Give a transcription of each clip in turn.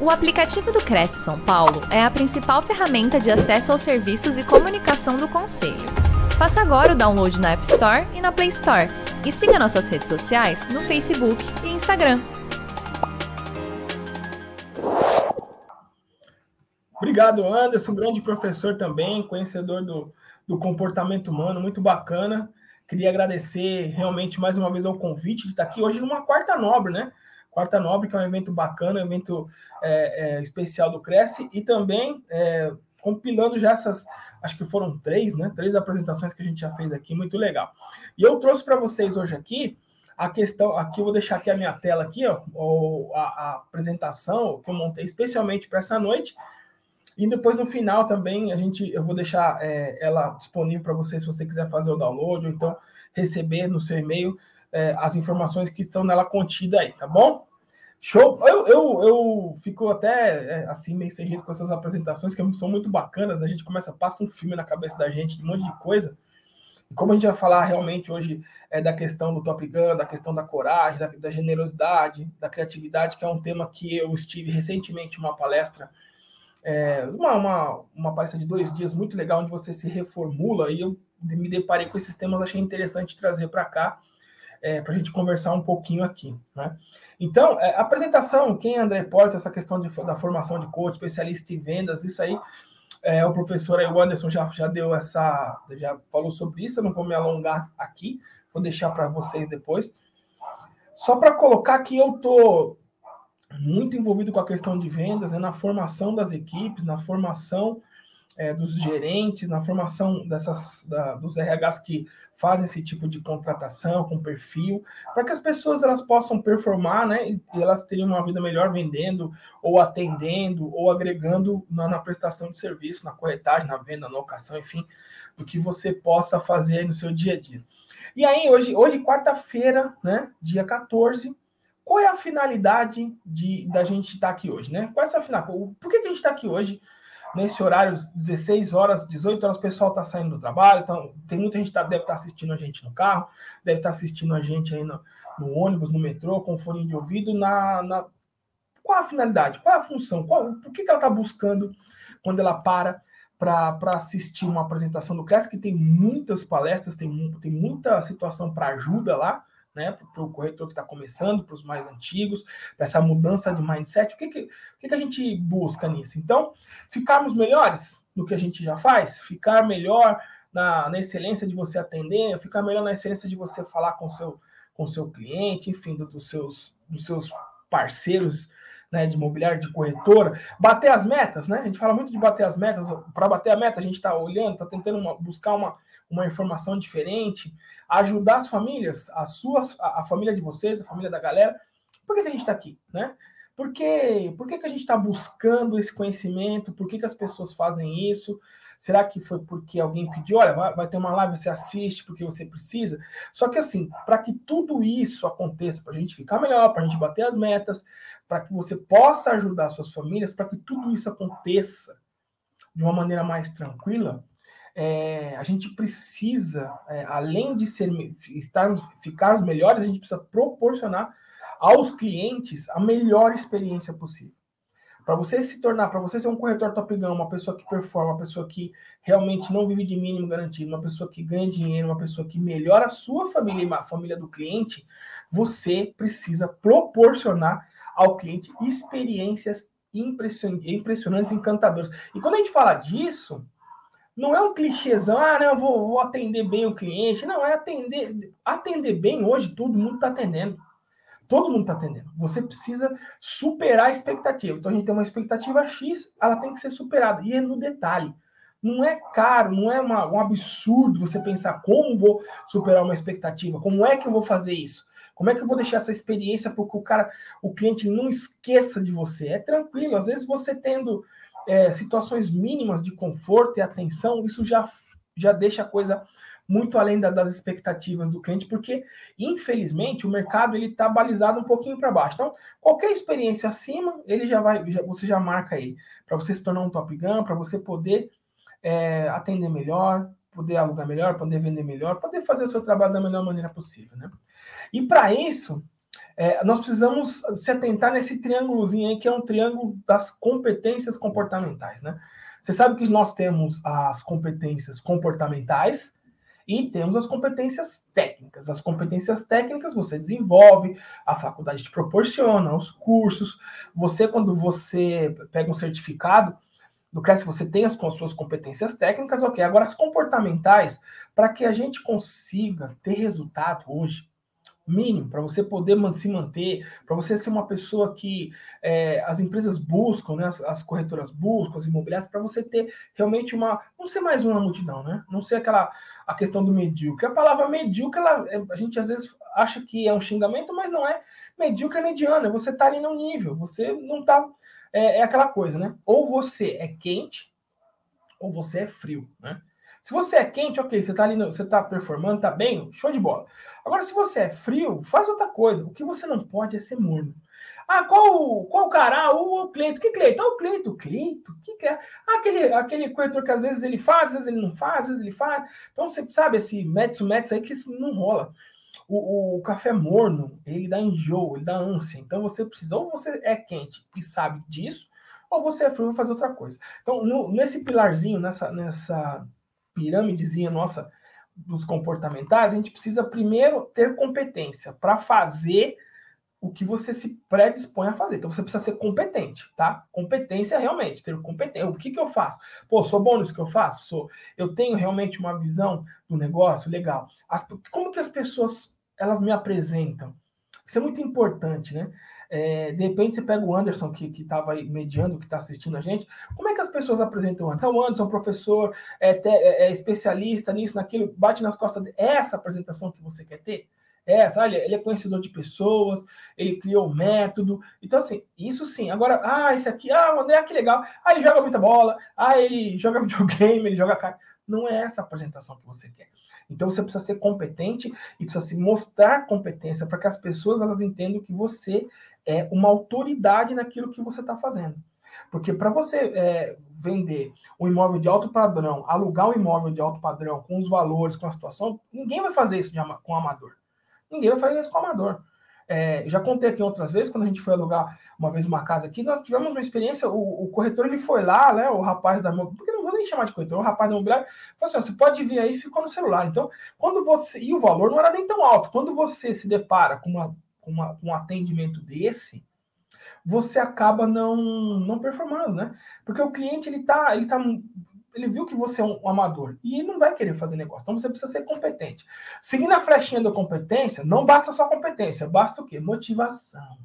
O aplicativo do Cresce São Paulo é a principal ferramenta de acesso aos serviços e comunicação do Conselho. Faça agora o download na App Store e na Play Store. E siga nossas redes sociais no Facebook e Instagram. Obrigado, Anderson, grande professor também, conhecedor do, do comportamento humano, muito bacana. Queria agradecer realmente mais uma vez ao convite de estar aqui hoje numa quarta nobre, né? Quarta Nobre, que é um evento bacana, um evento é, é, especial do Cresce, e também é, compilando já essas, acho que foram três, né? Três apresentações que a gente já fez aqui, muito legal. E eu trouxe para vocês hoje aqui a questão, aqui eu vou deixar aqui a minha tela aqui, ó, a, a apresentação que eu montei especialmente para essa noite. E depois no final também a gente, eu vou deixar é, ela disponível para você se você quiser fazer o download ou então receber no seu e-mail é, as informações que estão nela contidas aí, tá bom? Show! Eu, eu, eu fico até é, assim, meio sem jeito com essas apresentações, que são muito bacanas. Né? A gente começa, passa um filme na cabeça da gente, de um monte de coisa. E como a gente vai falar realmente hoje é, da questão do Top Gun, da questão da coragem, da, da generosidade, da criatividade, que é um tema que eu estive recentemente uma palestra, é, uma, uma, uma palestra de dois dias muito legal, onde você se reformula, e eu me deparei com esses temas, achei interessante trazer para cá, é, para a gente conversar um pouquinho aqui. Né? Então, é, apresentação, quem é André Porta, essa questão de, da formação de coach, especialista em vendas, isso aí, é, o professor o Anderson já, já deu essa, já falou sobre isso, eu não vou me alongar aqui, vou deixar para vocês depois. Só para colocar que eu tô muito envolvido com a questão de vendas, né, na formação das equipes, na formação é, dos gerentes, na formação dessas da, dos RHs que fazem esse tipo de contratação com perfil, para que as pessoas elas possam performar, né, e elas tenham uma vida melhor vendendo, ou atendendo, ou agregando na, na prestação de serviço, na corretagem, na venda, na locação, enfim, do que você possa fazer no seu dia a dia. E aí, hoje, hoje quarta-feira, né, dia 14, qual é a finalidade de da gente estar aqui hoje, né? Qual é essa finalidade? Por que, que a gente está aqui hoje? Nesse horário, 16 horas, 18 horas, o pessoal está saindo do trabalho, então tem muita gente que tá, deve estar tá assistindo a gente no carro, deve estar tá assistindo a gente aí no, no, ônibus, no metrô, com fone de ouvido, na, na, qual a finalidade, qual a função, qual, por que, que ela está buscando quando ela para para assistir uma apresentação do CAS, que tem muitas palestras, tem, tem muita situação para ajuda lá, né, para o corretor que está começando, para os mais antigos, para essa mudança de mindset. O que, que, o que, que a gente busca nisso? Então, ficarmos melhores do que a gente já faz, ficar melhor na, na excelência de você atender, ficar melhor na excelência de você falar com seu, com seu cliente, enfim, do, dos, seus, dos seus parceiros né, de imobiliário, de corretora, bater as metas, né? A gente fala muito de bater as metas. Para bater a meta, a gente está olhando, está tentando uma, buscar uma, uma informação diferente, ajudar as famílias, as suas, a, a família de vocês, a família da galera. Por que, que a gente está aqui, né? Por, que, por que, que a gente está buscando esse conhecimento? Por que, que as pessoas fazem isso? Será que foi porque alguém pediu? Olha, vai, vai ter uma live, você assiste porque você precisa. Só que assim, para que tudo isso aconteça, para a gente ficar melhor, para a gente bater as metas, para que você possa ajudar suas famílias, para que tudo isso aconteça de uma maneira mais tranquila, é, a gente precisa, é, além de ser, estarmos, melhores, a gente precisa proporcionar aos clientes a melhor experiência possível. Para você se tornar, para você ser um corretor top gun, uma pessoa que performa, uma pessoa que realmente não vive de mínimo garantido, uma pessoa que ganha dinheiro, uma pessoa que melhora a sua família e a família do cliente, você precisa proporcionar ao cliente experiências impressionantes, encantadoras. E quando a gente fala disso, não é um clichêzão, ah, não, eu vou, vou atender bem o cliente. Não, é atender. Atender bem hoje, todo mundo está atendendo. Todo mundo está atendendo. Você precisa superar a expectativa. Então a gente tem uma expectativa X, ela tem que ser superada. E é no detalhe. Não é caro, não é uma, um absurdo você pensar como vou superar uma expectativa, como é que eu vou fazer isso. Como é que eu vou deixar essa experiência para que o cara, o cliente não esqueça de você? É tranquilo. Às vezes você tendo é, situações mínimas de conforto e atenção, isso já, já deixa a coisa muito além da, das expectativas do cliente, porque infelizmente o mercado ele está balizado um pouquinho para baixo. Então, qualquer experiência acima, ele já vai, já, você já marca ele para você se tornar um top gun, para você poder é, atender melhor, poder alugar melhor, poder vender melhor, poder fazer o seu trabalho da melhor maneira possível, né? E para isso É, nós precisamos se atentar nesse triângulozinho aí, que é um triângulo das competências comportamentais, né? Você sabe que nós temos as competências comportamentais e temos as competências técnicas. As competências técnicas você desenvolve, a faculdade te proporciona, os cursos. Você, quando você pega um certificado, do CRES, você tem as, as suas competências técnicas, ok. Agora, as comportamentais, para que a gente consiga ter resultado hoje, mínimo, para você poder se manter, para você ser uma pessoa que é, as empresas buscam, né, as, as corretoras buscam, as imobiliárias, para você ter realmente uma. Não ser mais uma multidão, né? Não ser aquela a questão do medíocre. A palavra medíocre, ela, é, a gente às vezes acha que é um xingamento, mas não é. Medíocre é mediano, você está ali no nível, você não está é, é aquela coisa, né? Ou você é quente, ou você é frio, né? Se você é quente, ok, você tá ali, você tá performando, tá bem, show de bola. Agora, se você é frio, faz outra coisa. O que você não pode é ser morno. Ah, qual, qual cara? Ah, o Cleito. Que Cleito? Ah, o Cleito. Cleito? que, é? Ah, aquele, aquele corretor que às vezes ele faz, às vezes ele não faz, às vezes ele faz. Então, você sabe esse Metsu Metsu aí que isso não rola. O, o, café morno, ele dá enjoo, ele dá ânsia. Então você precisa, ou você é quente e sabe disso, ou você é frio e faz outra coisa. Então, no, nesse pilarzinho, nessa, nessa pirâmidezinha nossa dos comportamentais, a gente precisa primeiro ter competência para fazer o que você se predispõe a fazer. Então você precisa ser competente, tá? Competência realmente, ter competência. O que, que eu faço? Pô, sou bom nisso que eu faço? Sou. Eu tenho realmente uma visão do negócio? Legal. As, como que as pessoas elas me apresentam. Isso é muito importante, né? É, de repente você pega o Anderson, que estava aí mediando, que está assistindo a gente. Como é que as pessoas apresentam o Anderson? Ah, o Anderson, professor, é, te, é, é, especialista nisso, naquilo, bate nas costas. De... É essa apresentação que você quer ter? É essa, olha, ele é conhecedor de pessoas, ele criou o método. Então, assim, isso sim. Agora, ah, esse aqui, ah, o André, que legal. Ah, ele joga muita bola. Ah, ele joga videogame, ele joga. Não é essa apresentação que você quer. Então você precisa ser competente e precisa se mostrar competência para que as pessoas elas entendam que você é uma autoridade naquilo que você está fazendo. Porque para você é, vender um imóvel de alto padrão, alugar um imóvel de alto padrão, com os valores, com a situação, ninguém vai fazer isso de, com amador. Ninguém vai fazer isso com amador. É, já contei aqui outras vezes, quando a gente foi alugar uma vez uma casa aqui, nós tivemos uma experiência, o, o corretor ele foi lá, né, o rapaz da porque não vou nem chamar de corretor, o rapaz da imobiliária, falou assim, você pode vir aí, ficou no celular. Então, quando você, e o valor não era nem tão alto, quando você se depara com, uma, com uma, um atendimento desse, você acaba não, não performando, né? Porque o cliente, ele tá, ele tá ele viu que você é um, um, amador e ele não vai querer fazer negócio. Então você precisa ser competente. Seguindo a flechinha da competência, não basta só competência, basta o quê? Motivação.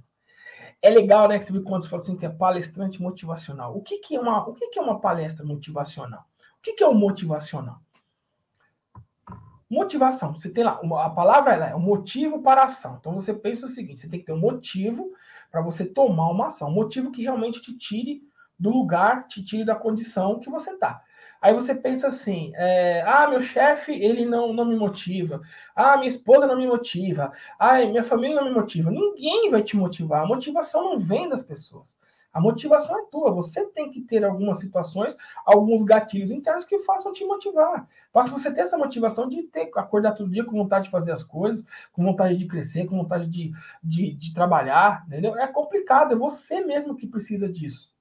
É legal, né, que você viu quando você assim que é palestrante motivacional. O que, que é uma, o que, que é uma palestra motivacional? O que, que é o motivacional? Motivação. Você tem lá, a palavra é o motivo para a ação. Então você pensa o seguinte: você tem que ter um motivo para você tomar uma ação. Um motivo que realmente te tire do lugar, te tire da condição que você está. Aí você pensa assim: é, ah, meu chefe, ele não, não me motiva. Ah, minha esposa não me motiva. Ah, minha família não me motiva. Ninguém vai te motivar. A motivação não vem das pessoas. A motivação é tua. Você tem que ter algumas situações, alguns gatilhos internos que façam te motivar. Basta você ter essa motivação de ter, acordar todo dia com vontade de fazer as coisas, com vontade de crescer, com vontade de, de, de trabalhar. Entendeu? É complicado, é você mesmo que precisa disso.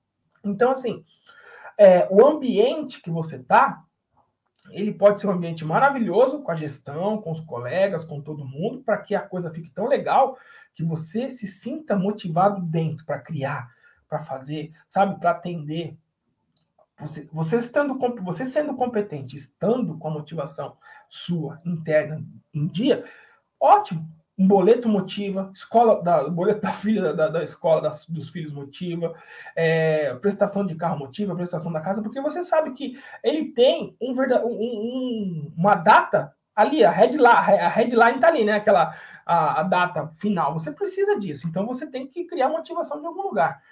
Então, assim, é, o ambiente que você está, ele pode ser um ambiente maravilhoso com a gestão, com os colegas, com todo mundo, para que a coisa fique tão legal que você se sinta motivado dentro para criar, para fazer, sabe, para atender. Você, você, estando, você sendo competente, estando com a motivação sua interna em dia, ótimo um boleto motiva, escola da, boleto da filha da, da escola das, dos filhos motiva, é, prestação de carro motiva, prestação da casa, porque você sabe que ele tem um, um uma data ali, a headline, a headline tá ali, né? Aquela a, a data final. Você precisa disso, então você tem que criar motivação de algum lugar.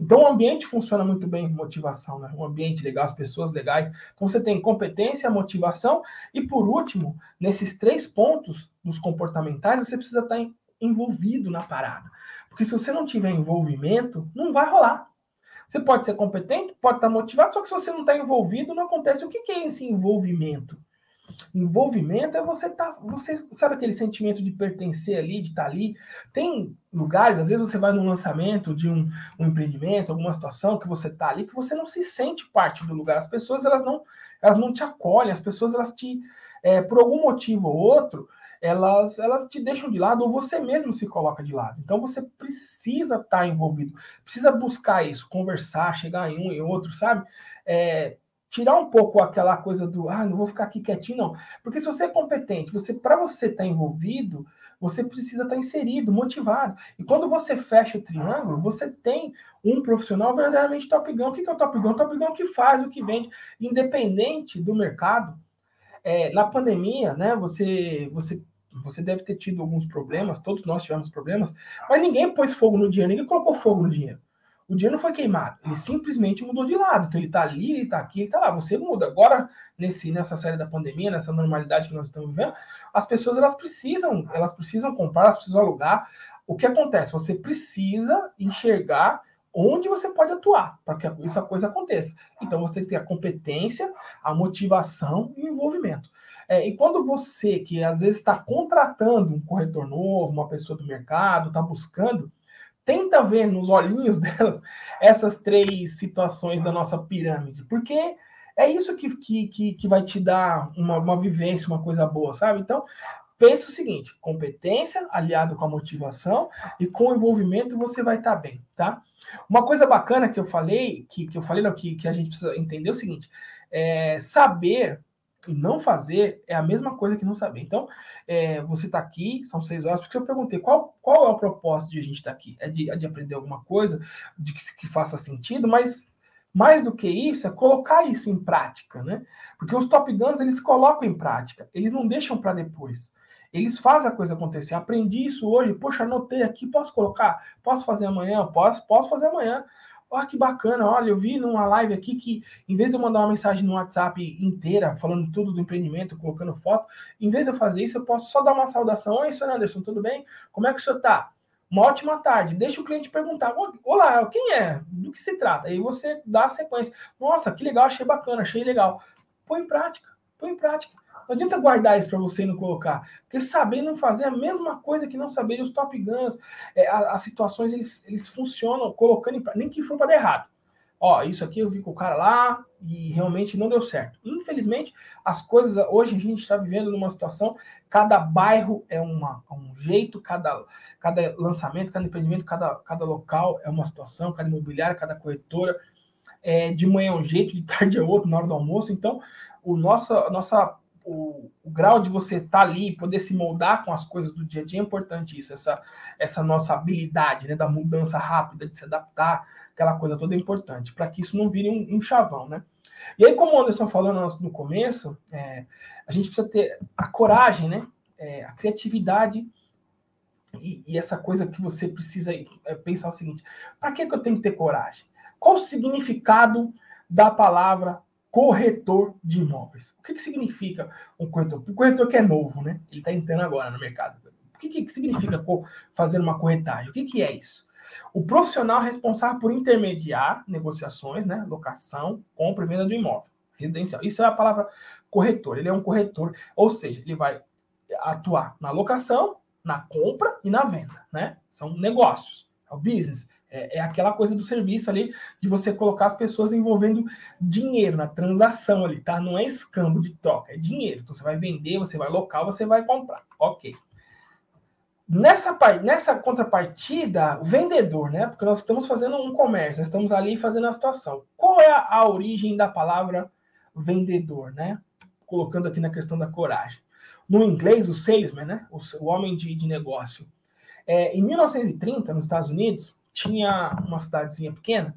Então, o ambiente funciona muito bem com motivação, né? Um ambiente legal, as pessoas legais. Então, você tem competência, motivação e, por último, nesses três pontos dos comportamentais, você precisa estar envolvido na parada. Porque se você não tiver envolvimento, não vai rolar. Você pode ser competente, pode estar motivado, só que se você não está envolvido, não acontece. O que é esse envolvimento? Envolvimento é você tá, você sabe aquele sentimento de pertencer ali, de estar tá ali. Tem lugares, às vezes você vai num lançamento de um, um empreendimento, alguma situação que você tá ali que você não se sente parte do lugar. As pessoas elas não, elas não te acolhem, as pessoas elas te, é, por algum motivo ou outro, elas, elas te deixam de lado ou você mesmo se coloca de lado. Então você precisa estar tá envolvido, precisa buscar isso, conversar, chegar em um e outro, sabe? É, tirar um pouco aquela coisa do ah, não vou ficar aqui quietinho, não. Porque se você é competente, você para você estar tá envolvido, você precisa estar tá inserido, motivado. E quando você fecha o triângulo, você tem um profissional verdadeiramente top gun. O que é o top gun? O top gun é o que faz, o que vende, independente do mercado. É, na pandemia, né, você, você, você deve ter tido alguns problemas, todos nós tivemos problemas, mas ninguém pôs fogo no dinheiro, ninguém colocou fogo no dinheiro. O dinheiro não foi queimado, ele simplesmente mudou de lado. Então ele está ali, ele está aqui, ele está lá. Você muda. Agora, nesse, nessa série da pandemia, nessa normalidade que nós estamos vivendo, as pessoas elas precisam, elas precisam comprar, elas precisam alugar. O que acontece? Você precisa enxergar onde você pode atuar para que essa coisa aconteça. Então você tem que ter a competência, a motivação e o envolvimento. É, e quando você, que às vezes está contratando um corretor novo, uma pessoa do mercado, está buscando, tenta ver nos olhinhos delas essas três situações da nossa pirâmide, porque é isso que, que, que, que vai te dar uma, uma vivência, uma coisa boa, sabe? Então, pense o seguinte: competência aliado com a motivação e com o envolvimento você vai estar tá bem, tá? Uma coisa bacana que eu falei, que, que eu falei, não, que, que a gente precisa entender é o seguinte: é, saber e não fazer é a mesma coisa que não saber. Então, é, você está aqui, são seis horas, porque eu perguntei qual, qual é o propósito de a gente estar tá aqui? É de, é de, aprender alguma coisa de que, que, faça sentido, mas mais do que isso, é colocar isso em prática, né? Porque os Top Guns, eles colocam em prática, eles não deixam para depois. Eles fazem a coisa acontecer. Aprendi isso hoje, poxa, anotei aqui, posso colocar? Posso fazer amanhã? Posso, posso fazer amanhã. Olha que bacana, olha, eu vi numa live aqui que, em vez de eu mandar uma mensagem no WhatsApp inteira, falando tudo do empreendimento, colocando foto, em vez de eu fazer isso, eu posso só dar uma saudação. Oi, senhor Anderson, tudo bem? Como é que o senhor está? Uma ótima tarde. Deixa o cliente perguntar: Olá, quem é? Do que se trata? Aí você dá a sequência. Nossa, que legal, achei bacana, achei legal. Põe em prática, põe em prática. Não adianta guardar isso para você e não colocar. Porque saber não fazer é a mesma coisa que não saber. Os Top Guns, é, as situações, eles, eles funcionam colocando em nem que for para dar errado. Ó, isso aqui eu vi com o cara lá e realmente não deu certo. Infelizmente, as coisas, hoje a gente está vivendo numa situação, cada bairro é uma, um jeito, cada, cada lançamento, cada empreendimento, cada, cada local é uma situação, cada imobiliária, cada corretora. É, de manhã é um jeito, de tarde é outro, na hora do almoço. Então, o nossa, a nossa o, o, grau de você estar tá ali, poder se moldar com as coisas do dia a dia é importante isso, essa, essa nossa habilidade né, da mudança rápida, de se adaptar, aquela coisa toda é importante, para que isso não vire um, um, chavão, né? E aí, como o Anderson falou no, no começo, é, a gente precisa ter a coragem, né? É, a criatividade e, e, essa coisa que você precisa é, pensar o seguinte: para que, que eu tenho que ter coragem? Qual o significado da palavra corretor de imóveis. O que, que significa um corretor? O corretor que é novo, né? Ele está entrando agora no mercado. O que, que significa fazer uma corretagem? O que, que é isso? O profissional responsável por intermediar negociações, né? Locação, compra e venda do imóvel residencial. Isso é a palavra corretor. Ele é um corretor, ou seja, ele vai atuar na locação, na compra e na venda, né? São negócios, é o business. É, é, aquela coisa do serviço ali de você colocar as pessoas envolvendo dinheiro na transação ali, tá? Não é escambo de troca, é dinheiro. Então você vai vender, você vai local, você vai comprar. Ok. Nessa, nessa contrapartida, o vendedor, né? Porque nós estamos fazendo um comércio, nós estamos ali fazendo a situação. Qual é a, a origem da palavra vendedor, né? Colocando aqui na questão da coragem. No inglês, o salesman, né? O, o homem de, de negócio. É, em 1930, nos Estados Unidos, tinha uma cidadezinha pequena,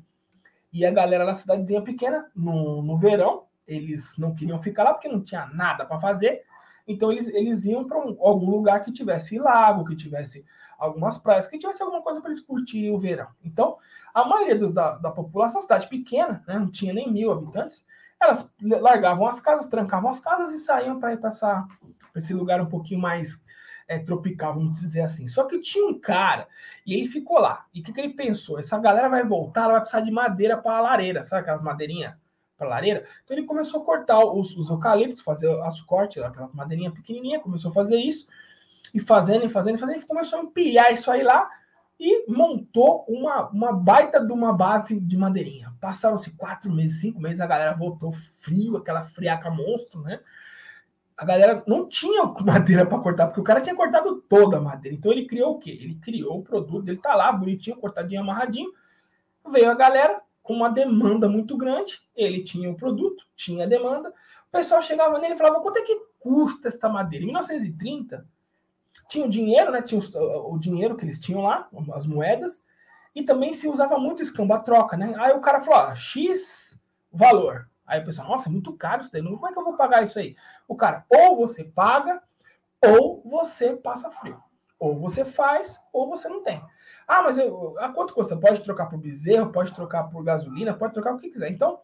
e a galera na cidadezinha pequena, no, no verão, eles não queriam ficar lá porque não tinha nada para fazer, então eles, eles iam para um, algum lugar que tivesse lago, que tivesse algumas praias, que tivesse alguma coisa para eles o verão. Então, a maioria do, da, da população, cidade pequena, né, não tinha nem mil habitantes, elas largavam as casas, trancavam as casas e saíam para ir para esse lugar um pouquinho mais é, tropical, vamos dizer assim. Só que tinha um cara e ele ficou lá. E o que, que ele pensou? Essa galera vai voltar, ela vai precisar de madeira para a lareira, sabe aquelas madeirinhas para lareira. Então ele começou a cortar os, os eucaliptos, fazer as cortes, aquelas madeirinhas pequenininhas, começou a fazer isso, e fazendo, e fazendo, e fazendo, e começou a empilhar isso aí lá, e montou uma, uma baita de uma base de madeirinha. Passaram-se quatro meses, cinco meses, a galera voltou frio, aquela friaca monstro, né? A galera não tinha madeira para cortar, porque o cara tinha cortado toda a madeira. Então ele criou o quê? Ele criou o produto, ele tá lá, bonitinho, cortadinho, amarradinho. Veio a galera com uma demanda muito grande, ele tinha o produto, tinha a demanda. O pessoal chegava nele e falava: quanto é que custa esta madeira? Em 1930, tinha o dinheiro, né? Tinha o, o dinheiro que eles tinham lá, as moedas, e também se usava muito escambo, a troca, né? Aí o cara falou: X valor. Aí o pessoal, nossa, é muito caro isso daí, como é que eu vou pagar isso aí? O cara, ou você paga, ou você passa frio. Ou você faz, ou você não tem. Ah, mas eu, a quanto custa? Pode trocar por bezerro, pode trocar por gasolina, pode trocar o que quiser. Então,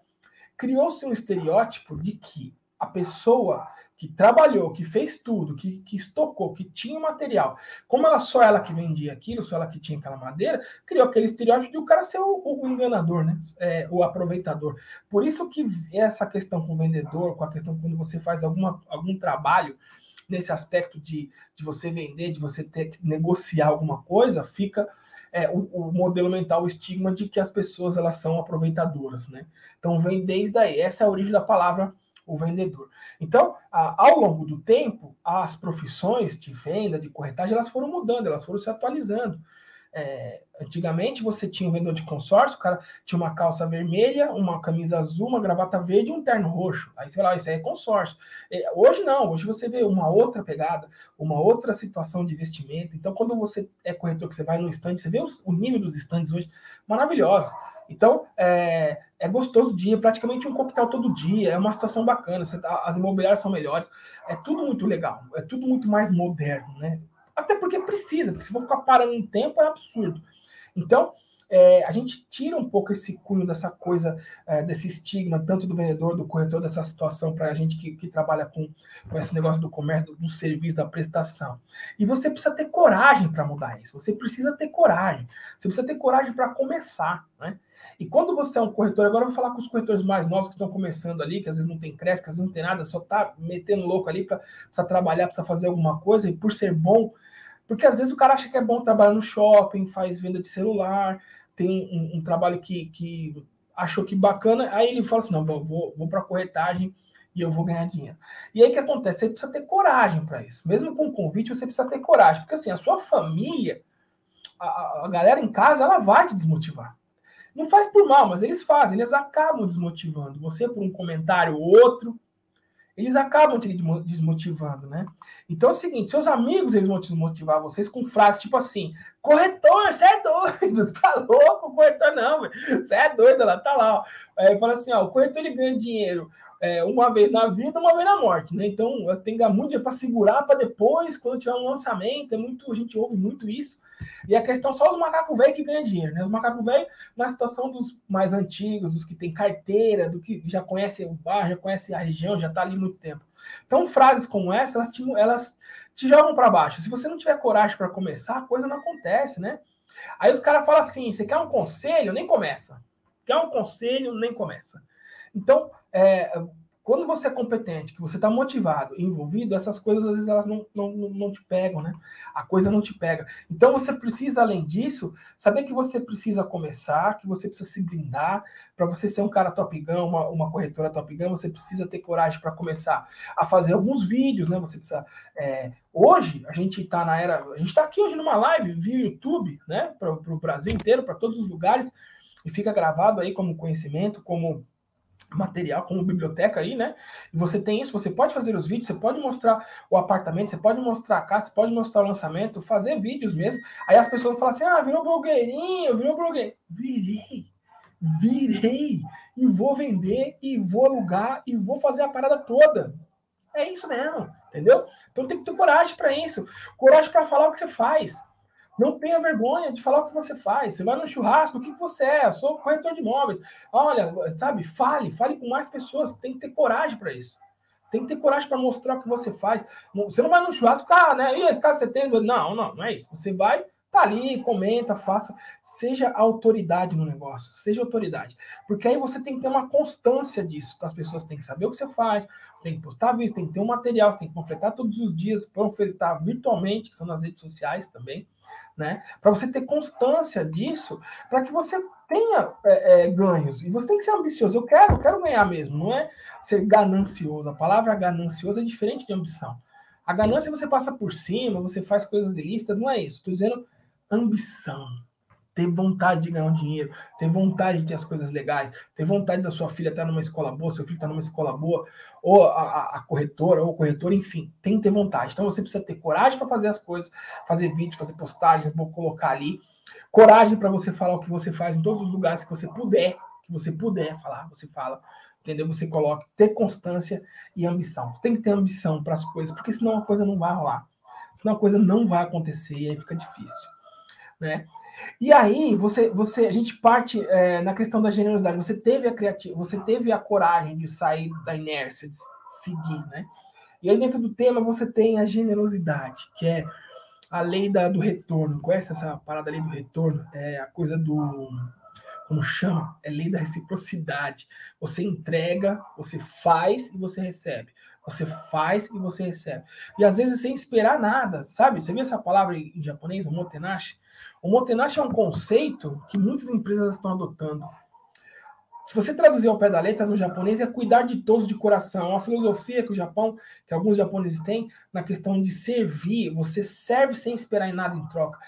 criou-se um estereótipo de que a pessoa que trabalhou, que fez tudo, que, que estocou, que tinha material, como ela só ela que vendia aquilo, só ela que tinha aquela madeira, criou aquele estereótipo de o cara ser o, o enganador, né? É, o aproveitador. Por isso que essa questão com o vendedor, com a questão quando você faz alguma, algum trabalho nesse aspecto de, de você vender, de você ter que negociar alguma coisa, fica é, o, o, modelo mental, o estigma de que as pessoas elas são aproveitadoras, né? Então vem desde aí. Essa é a origem da palavra o vendedor. Então, ao longo do tempo, as profissões de venda, de corretagem, elas foram mudando, elas foram se atualizando. É, antigamente você tinha um vendedor de consórcio, o cara tinha uma calça vermelha, uma camisa azul, uma gravata verde e um terno roxo. Aí você fala, ah, isso aí é consórcio. É, hoje não, hoje você vê uma outra pegada, uma outra situação de investimento. Então, quando você é corretor, que você vai no stand, você vê os, o nível dos stands hoje maravilhosos. Então, é, é gostoso o dia, praticamente um coquetel todo dia, é uma situação bacana, tá, as imobiliárias são melhores, é tudo muito legal, é tudo muito mais moderno, né? Até porque precisa, porque se for ficar parando um tempo é absurdo. Então, é, a gente tira um pouco esse cunho dessa coisa, é, desse estigma, tanto do vendedor, do corretor, dessa situação para a gente que, que trabalha com, com, esse negócio do comércio, do, do, serviço, da prestação. E você precisa ter coragem para mudar isso. Você precisa ter coragem. Você precisa ter coragem para começar, né? E quando você é um corretor, agora eu vou falar com os corretores mais novos que estão começando ali, que às vezes não tem creche, que às vezes não tem nada, só tá metendo louco ali para trabalhar, precisa fazer alguma coisa, e por ser bom, porque às vezes o cara acha que é bom trabalhar no shopping, faz venda de celular, tem um, um trabalho que, que achou que bacana, aí ele fala assim: não, vou, vou, para corretagem e eu vou ganhar dinheiro. E aí o que acontece? Você precisa ter coragem para isso. Mesmo com convite, você precisa ter coragem, porque assim, a sua família, a, a galera em casa, ela vai te desmotivar. Não faz por mal, mas eles fazem, eles acabam desmotivando. Você por um comentário ou outro, eles acabam te desmotivando, né? Então é o seguinte, seus amigos eles vão te desmotivar vocês com frases tipo assim, corretor, você é doido, você tá louco, corretor não, você é doido, ela tá lá. Ó. Aí fala assim, ó, o corretor ele ganha dinheiro é, uma vez na vida, uma vez na morte, né? Então tem que muito para segurar para depois, quando tiver um lançamento, é muito, a gente ouve muito isso. E a questão só os macacos velhos que ganham dinheiro, né? Os macacos velhos, na situação dos mais antigos, dos que têm carteira, do que já conhece o bairro, já conhece a região, já está ali muito tempo. Então, frases como essa, elas te, elas te jogam para baixo. Se você não tiver coragem para começar, a coisa não acontece, né? Aí os caras falam assim: você quer um conselho? Nem começa. Quer um conselho? Nem começa. Então, é, quando você é competente, que você está motivado envolvido, essas coisas às vezes elas não, não, não te pegam, né? A coisa não te pega. Então você precisa, além disso, saber que você precisa começar, que você precisa se blindar. Para você ser um cara top gun, uma, uma corretora top gun, você precisa ter coragem para começar a fazer alguns vídeos, né? Você precisa. É, hoje, a gente está na era. A gente está aqui hoje numa live via YouTube, né? Para o Brasil inteiro, para todos os lugares, e fica gravado aí como conhecimento, como material como biblioteca aí, né? E você tem isso, você pode fazer os vídeos, você pode mostrar o apartamento, você pode mostrar a casa, você pode mostrar o lançamento, fazer vídeos mesmo. Aí as pessoas falam assim: ah, virou blogueirinho, virou blogueirinho. Virei, virei, e vou vender, e vou alugar, e vou fazer a parada toda. É isso mesmo, entendeu? Então tem que ter coragem para isso, coragem para falar o que você faz. Não tenha vergonha de falar o que você faz. Você vai no churrasco, o que você é? Eu sou corretor de imóveis. Olha, sabe, fale, fale com mais pessoas. Tem que ter coragem para isso. Tem que ter coragem para mostrar o que você faz. Você não vai no churrasco, cara, né? E caso você tem. Não, não, não é isso. Você vai, Tá ali, comenta, faça, seja autoridade no negócio, seja autoridade. Porque aí você tem que ter uma constância disso. As pessoas têm que saber o que você faz, você tem que postar vídeo, tem que ter um material, você tem que panfletar todos os dias, panfletar virtualmente, que são nas redes sociais também, né? Para você ter constância disso, para que você tenha é, é, ganhos. E você tem que ser ambicioso. Eu quero, eu quero ganhar mesmo, não é ser ganancioso. A palavra ganancioso é diferente de ambição. A ganância você passa por cima, você faz coisas ilícitas, não é isso. Estou dizendo ambição. Ter vontade de ganhar um dinheiro, ter vontade de ter as coisas legais, ter vontade da sua filha estar numa escola boa, seu filho estar numa escola boa, ou a, a corretora, ou o corretor, enfim, tem que ter vontade. Então você precisa ter coragem para fazer as coisas, fazer vídeo, fazer postagem, vou colocar ali. Coragem para você falar o que você faz em todos os lugares que você puder, que você puder falar, você fala entendeu? Você coloca ter constância e ambição. Você tem que ter ambição para as coisas, porque senão a coisa não vai rolar. Senão a coisa não vai acontecer e aí fica difícil né? E aí você, você, a gente parte é, na questão da generosidade. Você teve a criativa, você teve a coragem de sair da inércia, de seguir, né? E aí dentro do tema você tem a generosidade, que é a lei da, do retorno. Conhece essa parada lei do retorno? É a coisa do como chama? É lei da reciprocidade. Você entrega, você faz e você recebe. Você faz e você recebe. E às vezes sem esperar nada, sabe? Você viu essa palavra em japonês, motenashi? O Motenashi é um conceito que muitas empresas estão adotando. Se você traduzir ao pé da letra no japonês, é cuidar de todos de coração. É uma filosofia que o Japão, que alguns japoneses têm, na questão de servir. Você serve sem esperar em nada em troca.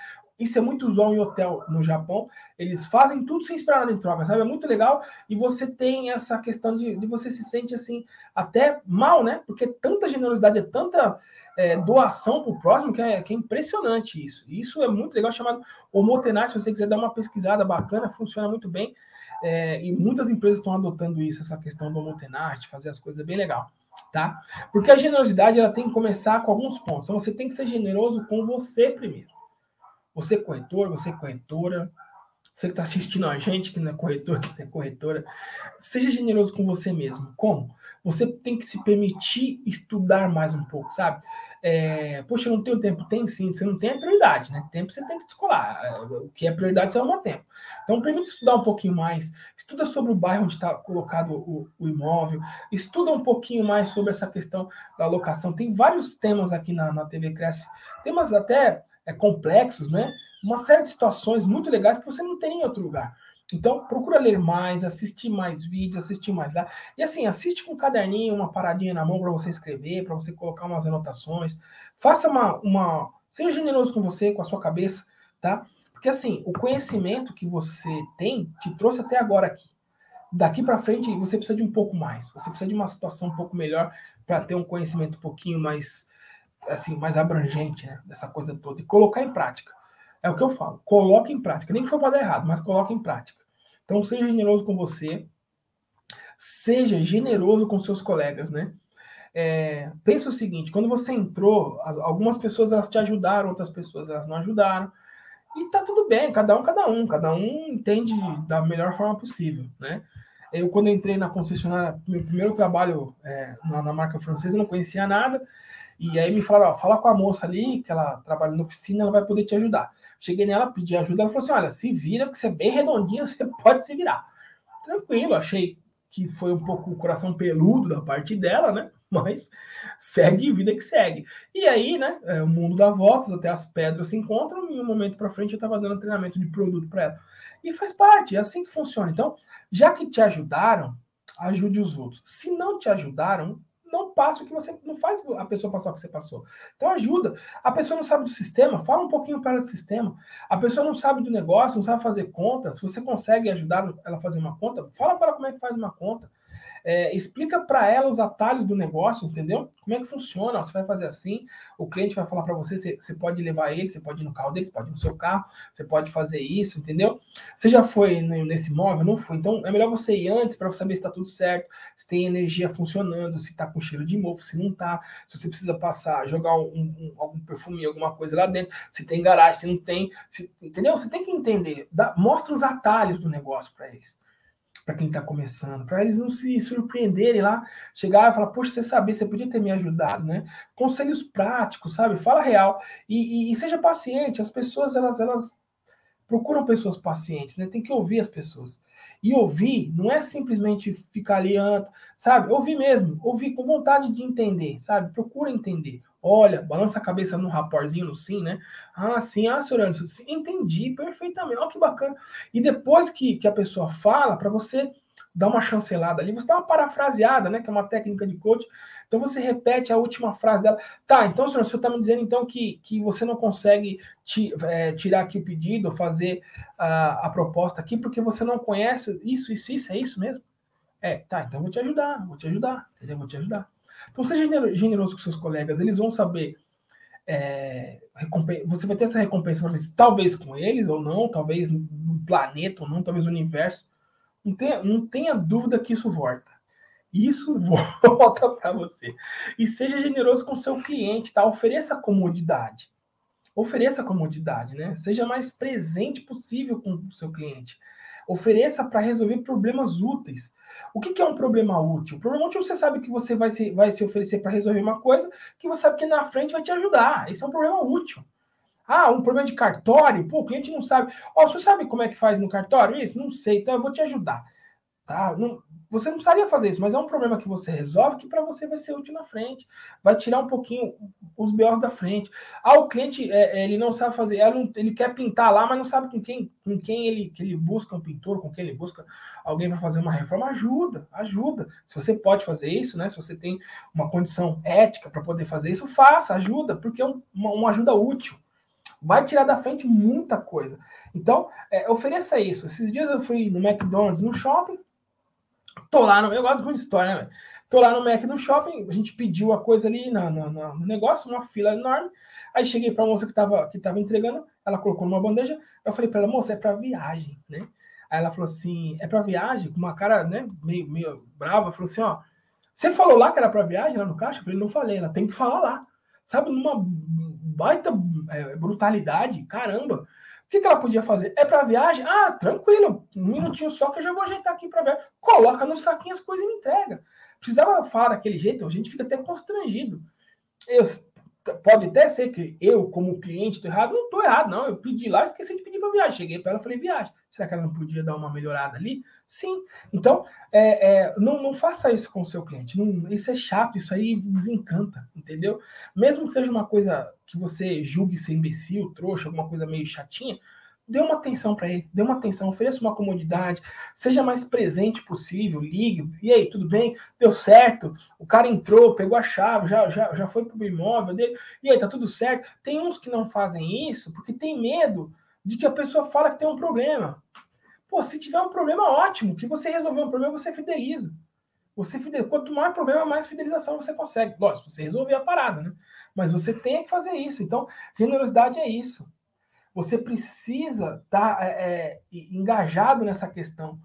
Isso é muito usual em hotel no Japão. Eles fazem tudo sem esperar nada em troca, sabe? É muito legal. E você tem essa questão de, de você se sente assim, até mal, né? Porque tanta generosidade, é tanta é, doação para o próximo que é, que é, impressionante isso. Isso é muito legal, chamado Omotenashi. Se você quiser dar uma pesquisada bacana, funciona muito bem. É, e muitas empresas estão adotando isso, essa questão do Omotenashi, fazer as coisas bem legal. Tá? Porque a generosidade ela tem que começar com alguns pontos. Então você tem que ser generoso com você primeiro. Você corretor, você corretora, você que está assistindo a gente, que não é corretor, que não é corretora, seja generoso com você mesmo. Como? Você tem que se permitir estudar mais um pouco, sabe? É, Poxa, eu não tenho tempo. Tem sim, você não tem a prioridade, né? Tempo você tem que descolar. O que é prioridade, você arruma tempo. Então, permite estudar um pouquinho mais. Estuda sobre o bairro onde está colocado o, o, imóvel. Estuda um pouquinho mais sobre essa questão da locação. Tem vários temas aqui na, na TV Cresce. Temas até é, complexos, né? Uma série de situações muito legais que você não tem em outro lugar. Então, procura ler mais, assistir mais vídeos, assistir mais lá. E assim, assiste com um caderninho, uma paradinha na mão para você escrever, para você colocar umas anotações. Faça uma, uma. Seja generoso com você, com a sua cabeça, tá? Porque assim, o conhecimento que você tem te trouxe até agora aqui. Daqui para frente, você precisa de um pouco mais. Você precisa de uma situação um pouco melhor para ter um conhecimento um pouquinho mais assim, mais abrangente, né, dessa coisa toda, e colocar em prática. É o que eu falo, coloque em prática, nem que for para dar errado, mas coloque em prática. Então, seja generoso com você, seja generoso com seus colegas, né? É, pensa o seguinte, quando você entrou, algumas pessoas elas te ajudaram, outras pessoas elas não ajudaram, e tá tudo bem, cada um, cada um, cada um entende da melhor forma possível, né? Eu, quando entrei na concessionária, meu primeiro trabalho é, na, na marca francesa, não conhecia nada, e aí me falaram, ó, fala com a moça ali, que ela trabalha na oficina, ela vai poder te ajudar. Cheguei nela, pedi ajuda, ela falou assim, olha, se vira, porque você é bem redondinha, você pode se virar. Tranquilo, achei que foi um pouco o coração peludo da parte dela, né? Mas segue vida que segue. E aí, né, é, o mundo dá voltas, até as pedras se encontram, e um momento para frente eu estava dando treinamento de produto para ela. E faz parte, é assim que funciona. Então, já que te ajudaram, ajude os outros. Se não te ajudaram, não passa o que você não faz a pessoa passar o que você passou. Então ajuda. A pessoa não sabe do sistema, fala um pouquinho para ela do sistema. A pessoa não sabe do negócio, não sabe fazer conta. Se você consegue ajudar ela a fazer uma conta, fala para ela como é que faz uma conta. É, explica para ela os atalhos do negócio, entendeu? Como é que funciona? Você vai fazer assim, o cliente vai falar para você, você, você, pode levar ele, você pode ir no carro dele, você pode ir no seu carro, você pode fazer isso, entendeu? Você já foi nesse imóvel? Não foi. Então é melhor você ir antes para saber se está tudo certo, se tem energia funcionando, se está com cheiro de mofo, se não está, se você precisa passar, jogar um, um, algum perfume, alguma coisa lá dentro, se tem garagem, se não tem, se, entendeu? Você tem que entender, dá, mostra os atalhos do negócio para eles. Para quem está começando, para eles não se surpreenderem lá, chegar e falar, poxa, você sabia, você podia ter me ajudado, né? Conselhos práticos, sabe? Fala real e, e, e seja paciente. As pessoas elas elas procuram pessoas pacientes, né? Tem que ouvir as pessoas. E ouvir não é simplesmente ficar ali, sabe? Ouvir mesmo, ouvir com vontade de entender, sabe? Procura entender. Olha, balança a cabeça no raporzinho, no sim, né? Ah, sim, ah, senhor Anderson, sim, entendi perfeitamente. Olha que bacana. E depois que, que a pessoa fala, para você dar uma chancelada ali, você dá uma parafraseada, né? Que é uma técnica de coach. Então você repete a última frase dela. Tá, então, senhor, o senhor está me dizendo então que, que você não consegue ti, é, tirar aqui o pedido, fazer a, a proposta aqui, porque você não conhece isso, isso, isso, é isso mesmo? É, tá, então vou te ajudar, vou te ajudar, entendeu? Vou te ajudar. Então seja generoso com seus colegas, eles vão saber. É, você vai ter essa recompensa talvez com eles ou não, talvez no planeta ou não, talvez no universo. Não tenha, não tenha dúvida que isso volta. Isso volta para você. E seja generoso com seu cliente, tá? Ofereça comodidade. Ofereça comodidade, né? Seja mais presente possível com o seu cliente. Ofereça para resolver problemas úteis. O que, que, é um problema útil? O problema útil você sabe que você vai se, vai se oferecer para resolver uma coisa que você sabe que na frente vai te ajudar. Esse é um problema útil. Ah, um problema de cartório? Pô, o cliente não sabe. Ó, oh, você sabe como é que faz no cartório? Isso? Não sei, então eu vou te ajudar. Tá? Não, você não precisaria fazer isso, mas é um problema que você resolve que para você vai ser útil na frente. Vai tirar um pouquinho os BOs da frente. Ah, o cliente, é, é ele não sabe fazer, ele quer pintar lá, mas não sabe com quem, com quem ele, que ele busca um pintor, com quem ele busca alguém para fazer uma reforma, ajuda, ajuda. Se você pode fazer isso, né? Se você tem uma condição ética para poder fazer isso, faça, ajuda, porque é uma, uma, ajuda útil. Vai tirar da frente muita coisa. Então, é, ofereça isso. Esses dias eu fui no McDonald's, no shopping, tô lá no. Eu gosto de história, né? Tô lá no Mac no shopping, a gente pediu a coisa ali na, na, no negócio, uma fila enorme. Aí cheguei para a moça que estava que tava entregando, ela colocou numa bandeja. Eu falei para ela, moça, é para viagem, né? Aí ela falou assim: é para viagem? Com uma cara, né, meio, meio brava. Falou assim: ó, você falou lá que era para viagem lá no caixa? Eu falei: não falei, ela tem que falar lá. Sabe, numa baita é, brutalidade, caramba. Que, que ela podia fazer? É para viagem? Ah, tranquilo, um minutinho só que eu já vou ajeitar aqui para viagem. Coloca no saquinho as coisas e me entrega. Precisava falar daquele jeito, a gente fica até constrangido. Eu, pode até ser que eu, como cliente, estou errado. Não estou errado, não. Eu pedi lá, esqueci de pedir para viagem. Cheguei para ela falei, viagem. Será que ela não podia dar uma melhorada ali? Sim. Então, é, é, não, não faça isso com o seu cliente. Não, isso é chato, isso aí desencanta, entendeu? Mesmo que seja uma coisa que você julgue ser imbecil, trouxa, alguma coisa meio chatinha, dê uma atenção para ele, dê uma atenção, ofereça uma comodidade, seja mais presente possível, ligue, e aí, tudo bem? Deu certo? O cara entrou, pegou a chave, já, já, já foi pro imóvel dele, e aí, tá tudo certo? Tem uns que não fazem isso porque tem medo de que a pessoa fala que tem um problema. Pô, se tiver um problema, ótimo, que você resolveu um problema, você fideliza. Você fideliza. Quanto mais problema, mais fidelização você consegue. Lógico, você resolver a parada, né? Mas você tem que fazer isso. Então, generosidade é isso. Você precisa estar tá, é, é, engajado nessa questão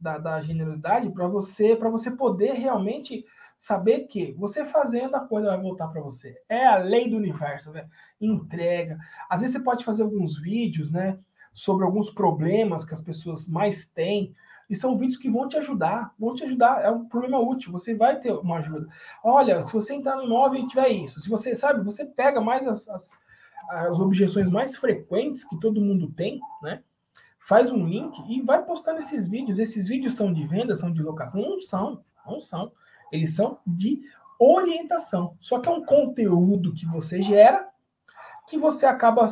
da, da generosidade para você, para você poder realmente saber que você fazendo a coisa vai voltar para você. É a lei do universo, né? entrega. Às vezes você pode fazer alguns vídeos, né, sobre alguns problemas que as pessoas mais têm, e são vídeos que vão te ajudar, vão te ajudar, é um problema útil, você vai ter uma ajuda. Olha, se você entrar no imóvel e tiver isso, se você sabe, você pega mais as, as as objeções mais frequentes que todo mundo tem, né? Faz um link e vai postando esses vídeos. Esses vídeos são de venda, são de locação? Não são, não são. Eles são de orientação. Só que é um conteúdo que você gera que você acaba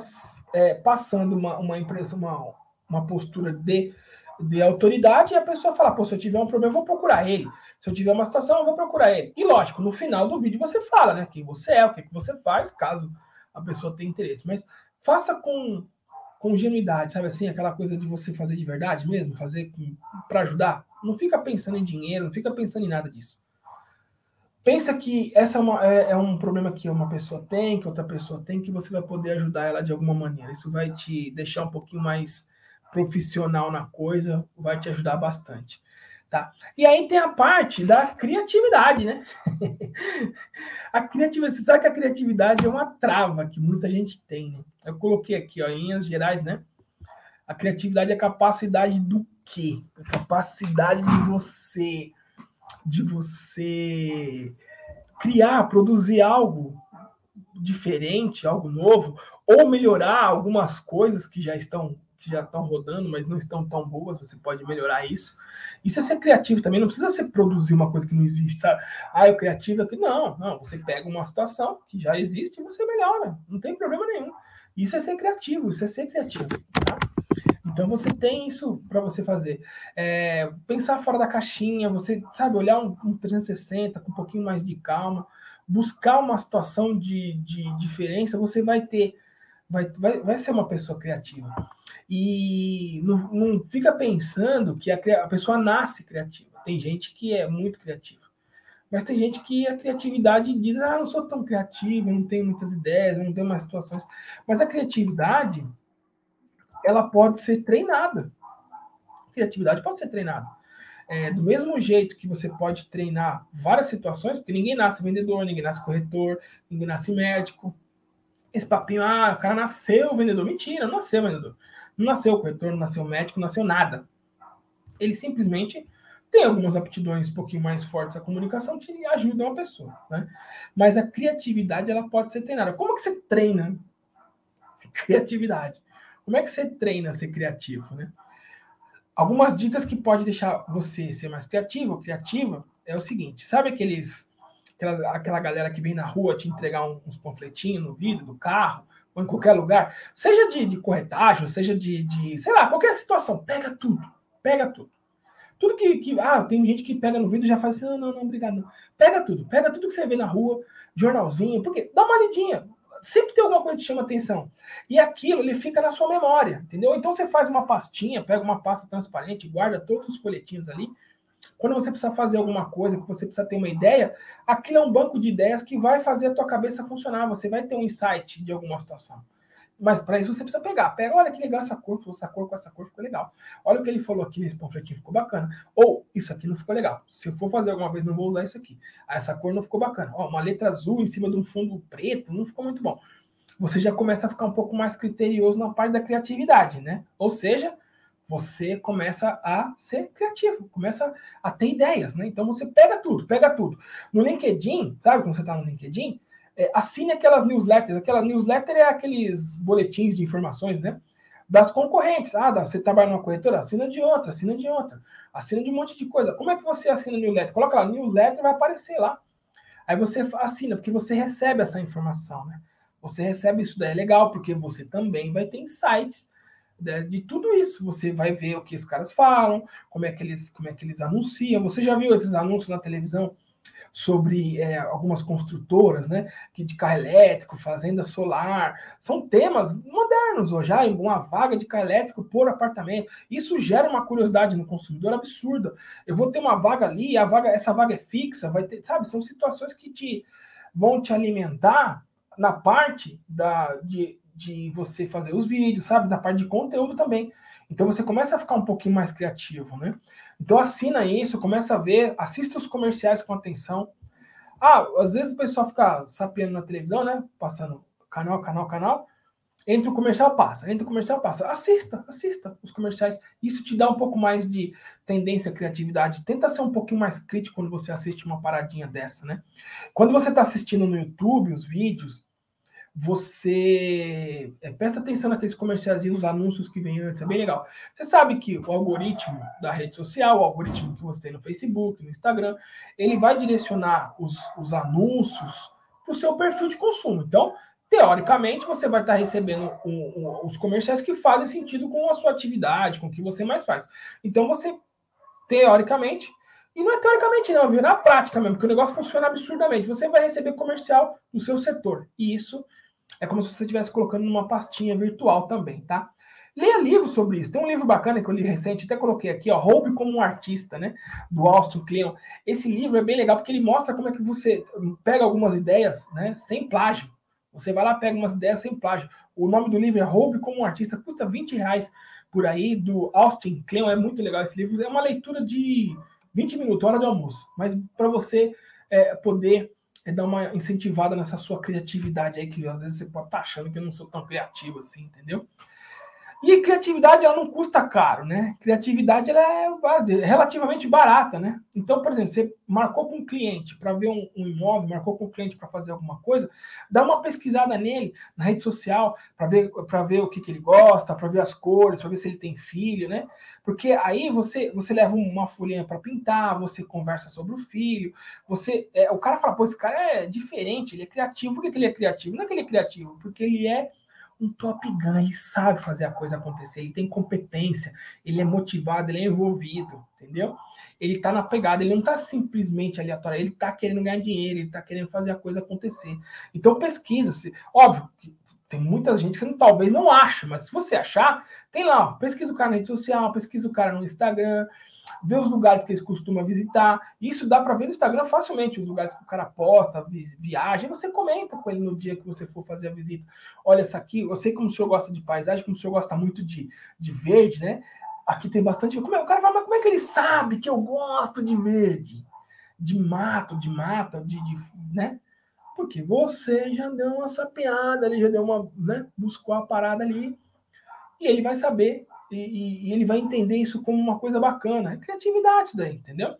é, passando uma, uma uma, uma postura de, de autoridade e a pessoa fala, pô, se eu tiver um problema, eu vou procurar ele. Se eu tiver uma situação, eu vou procurar ele. E lógico, no final do vídeo você fala, né? Quem você é, o que, que você faz, caso a pessoa tem interesse. Mas faça com, com genuidade, sabe assim? Aquela coisa de você fazer de verdade mesmo, fazer para ajudar. Não fica pensando em dinheiro, não fica pensando em nada disso. Pensa que essa é, uma, é, é, um problema que uma pessoa tem, que outra pessoa tem, que você vai poder ajudar ela de alguma maneira. Isso vai te deixar um pouquinho mais profissional na coisa, vai te ajudar bastante. Tá? E aí tem a parte da criatividade, né? a criatividade, você sabe que a criatividade é uma trava que muita gente tem, né? Eu coloquei aqui, ó, em linhas gerais, né? A criatividade é a capacidade do quê? A capacidade de você de você criar, produzir algo diferente, algo novo, ou melhorar algumas coisas que já estão que já estão rodando, mas não estão tão boas, você pode melhorar isso. Isso é ser criativo também, não precisa ser produzir uma coisa que não existe, sabe? Ah, eu criativo aqui. Não, não, você pega uma situação que já existe e você melhora, não tem problema nenhum. Isso é ser criativo, isso é ser criativo. Tá? Então você tem isso para você fazer. É, pensar fora da caixinha, você sabe, olhar um, um 360 com um pouquinho mais de calma, buscar uma situação de, de diferença, você vai ter, vai, vai, vai ser uma pessoa criativa. E não, não fica pensando que a, a pessoa nasce criativa. Tem gente que é muito criativa. Mas tem gente que a criatividade diz: ah, não sou tão criativo, não tenho muitas ideias, não tenho mais situações. Mas a criatividade, ela pode ser treinada. A criatividade pode ser treinada. É, do mesmo jeito que você pode treinar várias situações, porque ninguém nasce vendedor, ninguém nasce corretor, ninguém nasce médico. Esse papinho, ah, o cara nasceu vendedor. Mentira, não nasceu vendedor. Não nasceu corretor, não nasceu médico, não nasceu nada. Ele simplesmente tem algumas aptidões um pouquinho mais fortes à comunicação que ajudam a pessoa, né? Mas a criatividade, ela pode ser treinada. Como que você treina criatividade? Como é que você treina ser criativo, né? Algumas dicas que pode deixar você ser mais criativo ou criativa é o seguinte: sabe aqueles aquela, aquela galera que vem na rua te entregar uns panfletinhos no vidro do carro ou em qualquer lugar, seja de, de corretagem, seja de, de, sei lá, qualquer situação, pega tudo, pega tudo. Tudo que, que, ah, tem gente que pega no vidro e já fala assim, não, não, não, obrigado, não. Pega tudo, pega tudo que você vê na rua, jornalzinho, porque dá uma lidinha, sempre tem alguma coisa que chama atenção. E aquilo, ele fica na sua memória, entendeu? Então você faz uma pastinha, pega uma pasta transparente, guarda todos os folhetinhos ali. Quando você precisa fazer alguma coisa, que você precisa ter uma ideia, aquilo é um banco de ideias que vai fazer a tua cabeça funcionar. Você vai ter um insight de alguma situação. Mas para isso você precisa pegar. Pega, olha que legal essa cor, essa cor com essa cor ficou legal. Olha o que ele falou aqui nesse panfletinho, ficou bacana. Ou isso aqui não ficou legal. Se eu for fazer alguma vez, não vou usar isso aqui. Ah, essa cor não ficou bacana. Ó, uma letra azul em cima de um fundo preto, não ficou muito bom. Você já começa a ficar um pouco mais criterioso na parte da criatividade, né? Ou seja, você começa a ser criativo, começa a ter ideias, né? Então você pega tudo, pega tudo. No LinkedIn, sabe quando você está no LinkedIn? é, assine aquelas newsletters. Aquela newsletter é aqueles boletins de informações, né? Das concorrentes. Ah, você trabalha numa corretora? Assina de outra, assina de outra. Assina de um monte de coisa. Como é que você assina newsletter? Coloca lá, newsletter vai aparecer lá. Aí você assina, porque você recebe essa informação, né? Você recebe isso daí, é legal, porque você também vai ter insights né, de tudo isso. Você vai ver o que os caras falam, como é que eles, como é que eles anunciam. Você já viu esses anúncios na televisão sobre é, algumas construtoras, né, que de carro elétrico, fazenda solar, são temas modernos hoje, ah, uma vaga de carro elétrico por apartamento. Isso gera uma curiosidade no consumidor absurda. Eu vou ter uma vaga ali, a vaga, essa vaga é fixa, vai ter, sabe, são situações que te vão te alimentar na parte da de, de você fazer os vídeos, sabe, na parte de conteúdo também. Então você começa a ficar um pouquinho mais criativo, né? Então assina isso, começa a ver, assista os comerciais com atenção. Ah, às vezes o pessoal fica sapeando na televisão, né? Passando canal, canal, canal. Entra o comercial, passa. Entra o comercial, passa. Assista, assista os comerciais. Isso te dá um pouco mais de tendência, criatividade. Tenta ser um pouquinho mais crítico quando você assiste uma paradinha dessa, né? Quando você está assistindo no YouTube os vídeos, você é, presta atenção naqueles comerciais e os anúncios que vêm antes, é bem legal. Você sabe que o algoritmo da rede social, o algoritmo que você tem no Facebook, no Instagram, ele vai direcionar os, os anúncios para o seu perfil de consumo. Então, teoricamente, você vai estar recebendo um, um, os comerciais que fazem sentido com a sua atividade, com o que você mais faz. Então, você, teoricamente, e não é teoricamente, não, viu? Na prática mesmo, porque o negócio funciona absurdamente. Você vai receber comercial no seu setor. E isso é como se você estivesse colocando numa pastinha virtual também, tá? Leia livros sobre isso. Tem um livro bacana que eu li recente, até coloquei aqui, ó, Roube como um Artista, né? Do Austin Kleon. Esse livro é bem legal porque ele mostra como é que você pega algumas ideias, né? Sem plágio. Você vai lá, pega umas ideias sem plágio. O nome do livro é Roube como um Artista, custa 20 reais por aí, do Austin Kleon. É muito legal esse livro. É uma leitura de 20 minutos, hora de almoço. Mas para você é, poder é dar uma incentivada nessa sua criatividade aí, que às vezes você pode estar tá achando que eu não sou tão criativo assim, entendeu? E criatividade ela não custa caro, né? Criatividade ela é relativamente barata, né? Então, por exemplo, você marcou com um cliente para ver um, um, imóvel, marcou com um cliente para fazer alguma coisa, dá uma pesquisada nele na rede social para ver para ver o que, que ele gosta, para ver as cores, para ver se ele tem filho, né? Porque aí você você leva uma folhinha para pintar, você conversa sobre o filho, você é, o cara fala, pô, esse cara é diferente, ele é criativo. Por que, que ele é criativo? Não é que ele é criativo, porque ele é um top gun, ele sabe fazer a coisa acontecer, ele tem competência, ele é motivado, ele é envolvido, entendeu? Ele tá na pegada, ele não tá simplesmente aleatório, ele tá querendo ganhar dinheiro, ele tá querendo fazer a coisa acontecer. Então pesquisa, -se. óbvio, tem muita gente que talvez não acha, mas se você achar, tem lá, ó, pesquisa o cara na rede social, pesquisa o cara no Instagram, ver os lugares que eles costumam visitar. Isso dá para ver no Instagram facilmente, os lugares que o cara posta, viagem, você comenta com ele no dia que você for fazer a visita. Olha, essa aqui, eu sei como o senhor gosta de paisagem, como o senhor gosta muito de, de verde, né? Aqui tem bastante. Como é, o cara fala, mas como é que ele sabe que eu gosto de verde? De mato, de mata, de, de né? Porque você já deu uma sapeada ali, já deu uma, né? Buscou a parada ali. E ele vai saber e, e, ele vai entender isso como uma coisa bacana. É criatividade daí, entendeu?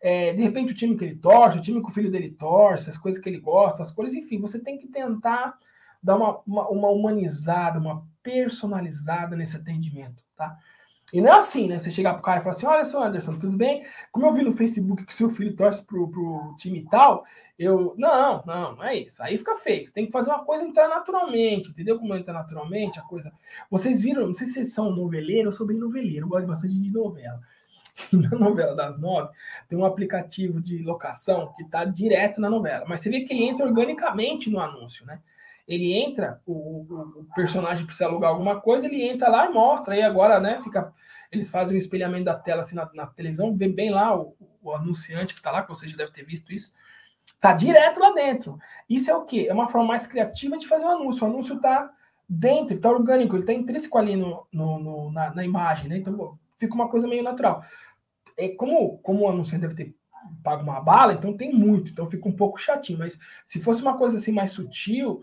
É, de repente o time que ele torce, o time que o filho dele torce, as coisas que ele gosta, as coisas, enfim, você tem que tentar dar uma, uma, uma humanizada, uma personalizada nesse atendimento, tá? E não é assim, né? Você chegar pro cara e falar assim: olha só, Anderson, tudo bem? Como eu vi no Facebook que seu filho torce pro, pro time tal, eu. Não, não, não é isso. Aí fica feio. Você tem que fazer uma coisa entrar naturalmente, entendeu? Como entra naturalmente a coisa. Vocês viram, não sei se vocês são noveleiros, eu sou bem noveleiro, eu gosto bastante de novela. E na novela das nove, tem um aplicativo de locação que tá direto na novela. Mas você vê que ele entra organicamente no anúncio, né? Ele entra, o, o, personagem precisa alugar alguma coisa, ele entra lá e mostra, aí agora, né, fica, eles fazem o um espelhamento da tela assim na, na, televisão, vê bem lá o, o anunciante que está lá, que você já deve ter visto isso, tá direto lá dentro. Isso é o quê? É uma forma mais criativa de fazer o anúncio. O anúncio tá dentro, tá orgânico, ele tá intrínseco ali no, no, no na, na, imagem, né? Então fica uma coisa meio natural. É como, como o anunciante deve ter pago uma bala, então tem muito, então fica um pouco chatinho, mas se fosse uma coisa assim mais sutil,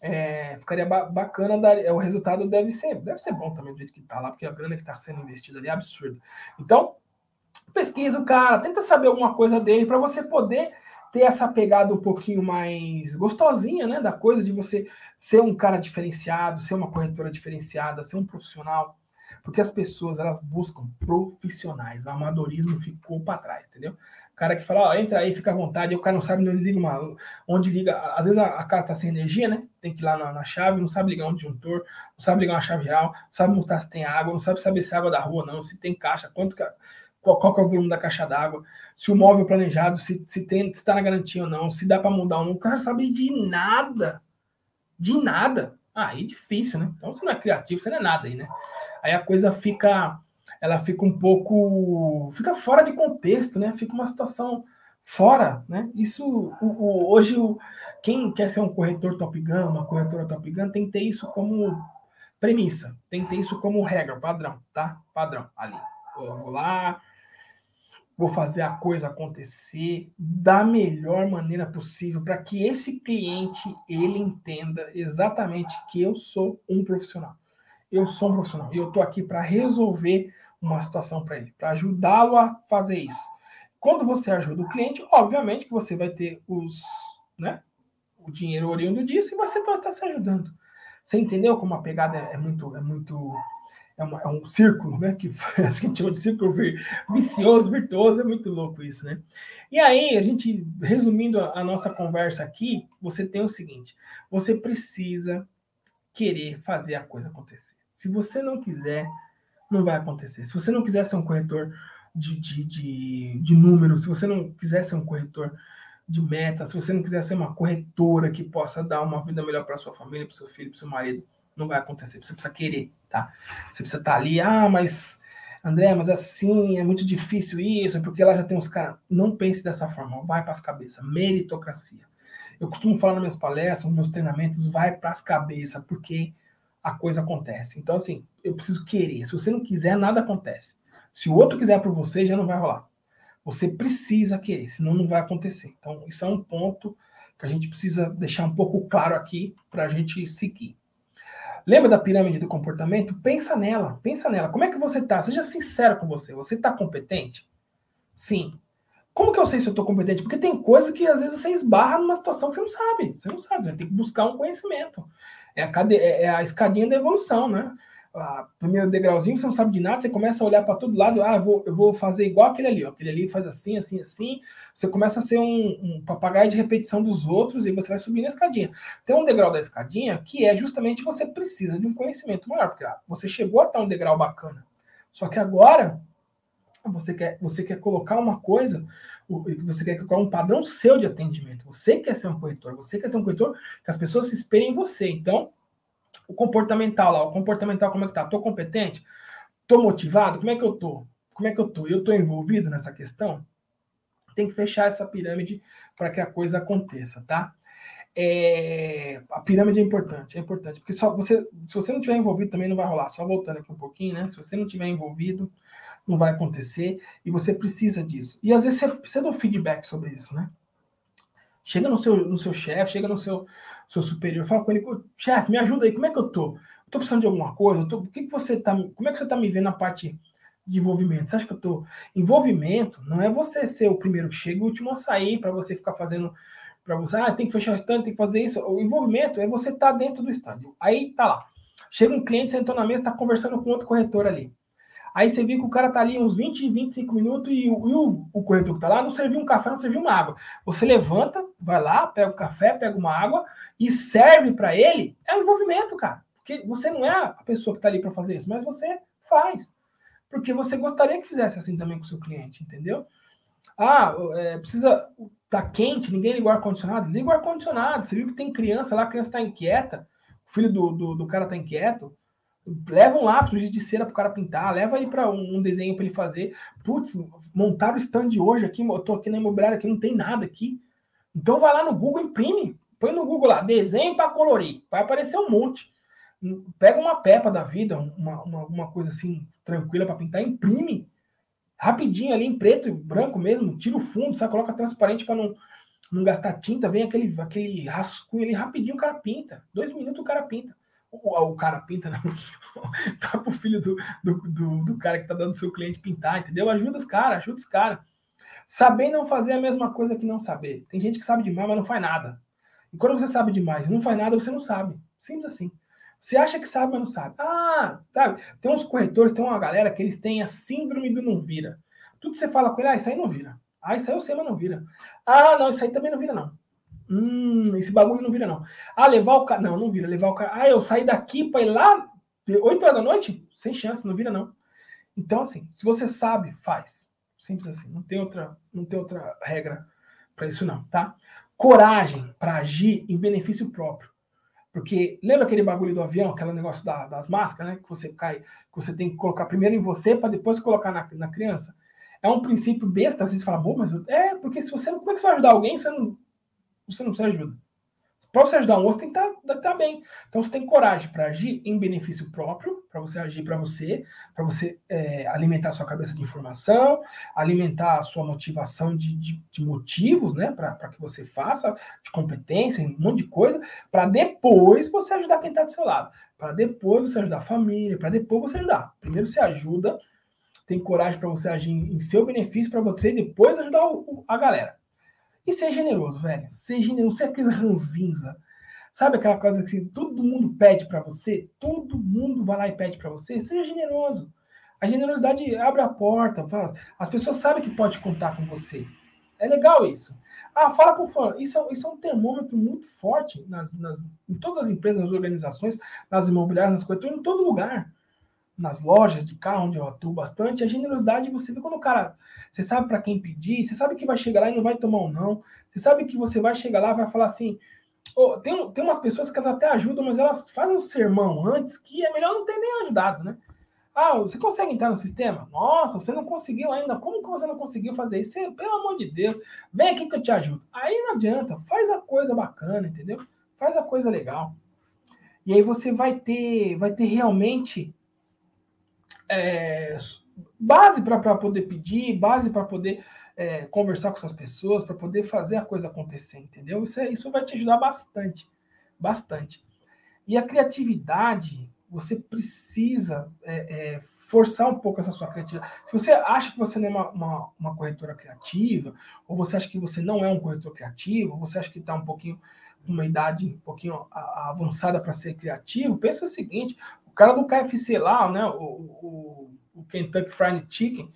é, ficaria ba bacana, dar, é, o resultado deve ser, deve ser bom também do jeito que está lá, porque a grana que está sendo investida ali é absurda. Então, pesquisa o cara, tenta saber alguma coisa dele para você poder ter essa pegada um pouquinho mais gostosinha, né, da coisa de você ser um cara diferenciado, ser uma corretora diferenciada, ser um profissional, porque as pessoas elas buscam profissionais, o amadorismo ficou para trás, entendeu? cara que fala, ó, entra aí, fica à vontade, o cara não sabe onde liga uma, onde liga, às vezes a, casa está sem energia, né? Tem que ir lá na, na, chave, não sabe ligar um disjuntor, não sabe ligar uma chave geral, não sabe mostrar se tem água, não sabe saber se é água da rua não, se tem caixa, quanto qual, qual é o volume da caixa d'água, se o móvel planejado, se, se tem se está na garantia ou não, se dá para mudar ou não, o cara sabe de nada, de nada. Ah, aí é difícil, né? Então você não é criativo, você não é nada aí, né? Aí a coisa fica ela fica um pouco. fica fora de contexto, né? Fica uma situação fora, né? Isso o, o, hoje o, quem quer ser um corretor Top Gun, uma corretora Top Gun, tem que ter isso como premissa, tem que ter isso como regra, padrão, tá? Padrão ali. Eu vou lá, vou fazer a coisa acontecer da melhor maneira possível para que esse cliente ele entenda exatamente que eu sou um profissional. Eu sou um profissional e eu estou aqui para resolver uma situação para ele, para ajudá-lo a fazer isso. Quando você ajuda o cliente, obviamente que você vai ter os, né, o dinheiro oriundo disso e você vai estar se ajudando. Você entendeu como a pegada é, muito, é muito, é, uma, é um círculo, né? Que a gente chama de círculo vicioso, virtuoso, é muito louco isso, né? E aí, a gente, resumindo a, a nossa conversa aqui, você tem o seguinte: você precisa querer fazer a coisa acontecer. Se você não quiser, não vai acontecer. Se você não quiser ser um corretor de, de, de, de números, se você não quiser ser um corretor de metas, se você não quiser ser uma corretora que possa dar uma vida melhor para sua família, para seu filho, para seu marido, não vai acontecer. Você precisa querer, tá? Você precisa estar tá ali, ah, mas André, mas assim, é muito difícil isso, porque lá já tem os caras. Não pense dessa forma, vai para as cabeças. Meritocracia. Eu costumo falar nas minhas palestras, nos meus treinamentos, vai para as cabeças, porque a coisa acontece. Então, assim, eu preciso querer. Se você não quiser, nada acontece. Se o outro quiser por você, já não vai rolar. Você precisa querer, senão não vai acontecer. Então, isso é um ponto que a gente precisa deixar um pouco claro aqui para a gente seguir. Lembra da pirâmide do comportamento? Pensa nela, pensa nela. Como é que você tá? Seja sincero com você. Você tá competente? Sim. Como que eu sei se eu tô competente? Porque tem coisa que às vezes você esbarra numa situação que você não sabe. Você não sabe, você ter que buscar um conhecimento. É a, cade... é, é a escadinha da evolução, né? a primeiro degrauzinho, você não sabe de nada, você começa a olhar para todo lado, ah, vou, eu vou fazer igual aquele ali, ó. aquele ali faz assim, assim, assim. Você começa a ser um, um papagaio de repetição dos outros e você vai subir na escadinha. Tem um degrau da escadinha que é justamente você precisa de um conhecimento maior, porque ah, você chegou a estar um degrau bacana. Só que agora você quer, você quer colocar uma coisa, você quer colocar um padrão seu de atendimento. Você quer ser um corretor, você quer ser um corretor que as pessoas se esperem em você. Então, o comportamental lá, o comportamental como é que tá? Tô competente? Tô motivado? Como é que eu tô? Como é que eu tô? Eu tô envolvido nessa questão? Tem que fechar essa pirâmide para que a coisa aconteça, tá? É, a pirâmide é importante, é importante, porque só você, se você não tiver envolvido também não vai rolar. Só voltando aqui um pouquinho, né? Se você não tiver envolvido, não vai acontecer e você precisa disso. E às vezes você precisa de um feedback sobre isso, né? Chega no seu, no seu chefe, chega no seu, seu superior, fala com ele, chefe, me ajuda aí, como é que eu tô? Eu tô precisando de alguma coisa? Tô, o que, que você tá, como é que você tá me vendo na parte de envolvimento? Você acha que eu tô... Envolvimento não é você ser o primeiro que chega e o último a sair, para você ficar fazendo, para você, ah, tem que fechar o stand, tem que fazer isso. O envolvimento é você estar tá dentro do stand. Aí tá lá. Chega um cliente, sentou na mesa, tá conversando com outro corretor ali. Aí você viu que o cara tá ali uns 20, 25 minutos e, o, e o, o corretor que tá lá não serviu um café, não serviu uma água. Você levanta, vai lá, pega o café, pega uma água e serve para ele. É um envolvimento, cara. Porque você não é a pessoa que tá ali para fazer isso, mas você faz. Porque você gostaria que fizesse assim também com o seu cliente, entendeu? Ah, é, precisa. Tá quente, ninguém liga o ar-condicionado? Liga o ar-condicionado. Você viu que tem criança lá, a criança tá inquieta, o filho do, do, do cara tá inquieto Leva um lápis de cera pro cara pintar, leva aí para um desenho para ele fazer. Putz, montaram o stand hoje aqui, eu tô aqui na imobiliária aqui, não tem nada aqui. Então vai lá no Google, imprime. Põe no Google lá, desenho para colorir. Vai aparecer um monte. Pega uma pepa da vida, uma, uma, uma coisa assim, tranquila para pintar, imprime. Rapidinho ali em preto e branco mesmo, tira o fundo, sabe? Coloca transparente para não, não gastar tinta, vem aquele, aquele rascunho ali, rapidinho o cara pinta. Dois minutos o cara pinta o, o cara pinta, não. Dá pro filho do, do, do, do, cara que tá dando seu cliente pintar, entendeu? Ajuda os caras, ajuda os caras. Saber não fazer a mesma coisa que não saber. Tem gente que sabe demais, mas não faz nada. E quando você sabe demais e não faz nada, você não sabe. Simples assim. Você acha que sabe, mas não sabe. Ah, sabe? Tem uns corretores, tem uma galera que eles têm a síndrome do não vira. Tudo que você fala com ele, ah, isso aí não vira. Ah, isso aí eu sei, mas não vira. Ah, não, isso aí também não vira, não. Hum, esse bagulho não vira, não. Ah, levar o cara. Não, não vira. Levar o cara. Ah, eu saí daqui para ir lá 8 horas da noite? Sem chance, não vira, não. Então, assim, se você sabe, faz. Simples assim. Não tem outra, não tem outra regra para isso, não, tá? Coragem para agir em benefício próprio. Porque lembra aquele bagulho do avião, aquele negócio da, das máscaras, né? Que você cai, que você tem que colocar primeiro em você para depois colocar na, na criança. É um princípio besta, às vezes fala, bom, mas é, porque se você não. Como é que você vai ajudar alguém você não você não se ajuda. Para você ajudar um outro, tem que estar tá, tá bem. Então você tem coragem para agir em benefício próprio, para você agir para você, para você é, alimentar sua cabeça de informação, alimentar a sua motivação de, de, de motivos, né? Para que você faça, de competência, um monte de coisa, para depois você ajudar quem está do seu lado. Para depois você ajudar a família, para depois você ajudar. Primeiro você ajuda, tem coragem para você agir em seu benefício, para você depois ajudar o, a galera. E ser generoso, velho. Ser generoso, ser aquele ranzinza. Sabe aquela coisa que todo mundo pede para você? Todo mundo vai lá e pede para você? Seja generoso. A generosidade abre a porta. Fala. As pessoas sabem que pode contar com você. É legal isso. Ah, fala com o. Isso, é, isso é um termômetro muito forte nas, nas, em todas as empresas, nas organizações, nas imobiliárias, nas coisas, em todo lugar nas lojas de carro, onde eu atuo bastante, a generosidade você vê quando o cara, você sabe para quem pedir, você sabe que vai chegar lá e não vai tomar um não, você sabe que você vai chegar lá e vai falar assim, oh, tem, tem umas pessoas que elas até ajudam, mas elas fazem um sermão antes que é melhor não ter nem ajudado, né? Ah, você consegue entrar no sistema? Nossa, você não conseguiu ainda. Como que você não conseguiu fazer isso? pelo amor de Deus, vem aqui que eu te ajudo. Aí não adianta, faz a coisa bacana, entendeu? Faz a coisa legal. E aí você vai ter, vai ter realmente é, base para poder pedir, base para poder é, conversar com essas pessoas, para poder fazer a coisa acontecer, entendeu? Isso, é, isso vai te ajudar bastante, bastante. E a criatividade, você precisa é, é, forçar um pouco essa sua criatividade. Se você acha que você não é uma, uma, uma corretora criativa, ou você acha que você não é um corretor criativo, ou você acha que está um pouquinho uma idade um pouquinho avançada para ser criativo, pensa o seguinte: cara do KFC lá, né, o, o, o Kentucky Fried Chicken,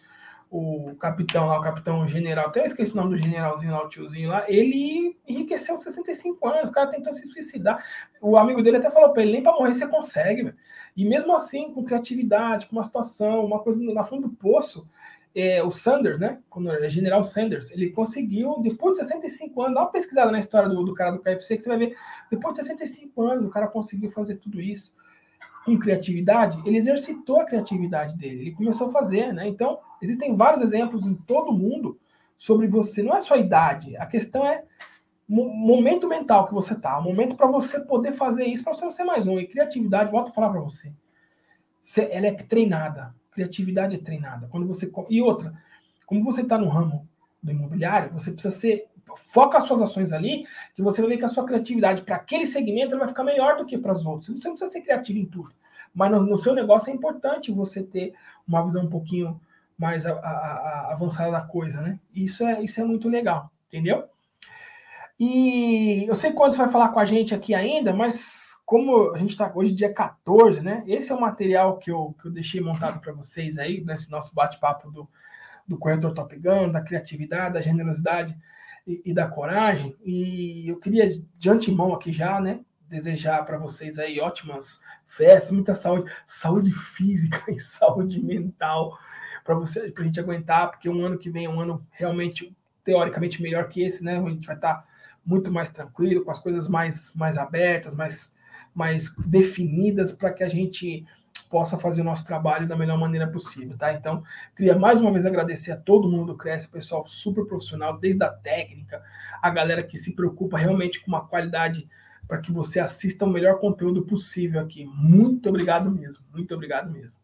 o capitão lá, o capitão general, até esqueci o nome do generalzinho lá, o tiozinho lá, ele enriqueceu 65 anos, o cara tentou se suicidar. O amigo dele até falou para ele, nem para morrer você consegue, velho. E mesmo assim, com criatividade, com uma situação, uma coisa na fundo do poço, é, o Sanders, né? Quando é General Sanders, ele conseguiu, depois de 65 anos, dá uma pesquisada na história do, do cara do KFC, que você vai ver, depois de 65 anos, o cara conseguiu fazer tudo isso com criatividade, ele exercitou a criatividade dele, ele começou a fazer, né? Então, existem vários exemplos em todo mundo sobre você, não é só idade, a questão é momento mental que você tá, o momento para você poder fazer isso, para você ser mais um. E criatividade, volto a falar para você, ela é treinada, criatividade é treinada. Quando você e outra, como você está no ramo do imobiliário, você precisa ser foca as suas ações ali, que você vai ver que a sua criatividade para aquele segmento vai ficar melhor do que para os outros. Você não precisa ser criativo em tudo, mas no, no, seu negócio é importante você ter uma visão um pouquinho mais a, a, a avançada da coisa, né? Isso é, isso é muito legal, entendeu? E eu sei quando você vai falar com a gente aqui ainda, mas como a gente está hoje dia 14, né? Esse é o material que eu, que eu deixei montado para vocês aí, nesse nosso bate-papo do, do corretor Top Gun, da criatividade, da generosidade e, e, da coragem. E eu queria, de antemão aqui já, né, desejar para vocês aí ótimas festas, muita saúde, saúde física e saúde mental para você, para a gente aguentar, porque um ano que vem é um ano realmente teoricamente melhor que esse, né? A gente vai estar tá muito mais tranquilo, com as coisas mais, mais abertas, mais, mais definidas, para que a gente possa fazer o nosso trabalho da melhor maneira possível, tá? Então, queria mais uma vez agradecer a todo mundo do Cresce, pessoal super profissional, desde a técnica, a galera que se preocupa realmente com uma qualidade para que você assista o melhor conteúdo possível aqui. Muito obrigado mesmo, muito obrigado mesmo.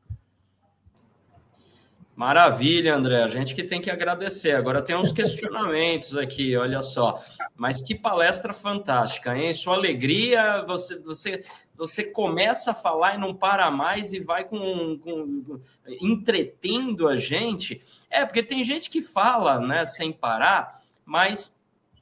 Maravilha, André. A gente que tem que agradecer. Agora tem uns questionamentos aqui, olha só. Mas que palestra fantástica, hein? Sua alegria, você, você, você começa a falar e não para mais e vai com, com entretendo a gente. É, porque tem gente que fala, né, sem parar, mas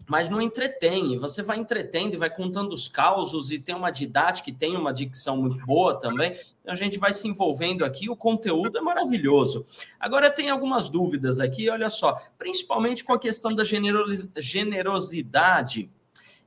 mas não entretém. Você vai entretendo e vai contando os causos e tem uma didática que tem uma dicção muito boa também. Então a gente vai se envolvendo aqui, o conteúdo é maravilhoso. Agora tem algumas dúvidas aqui, olha só, principalmente com a questão da generosidade,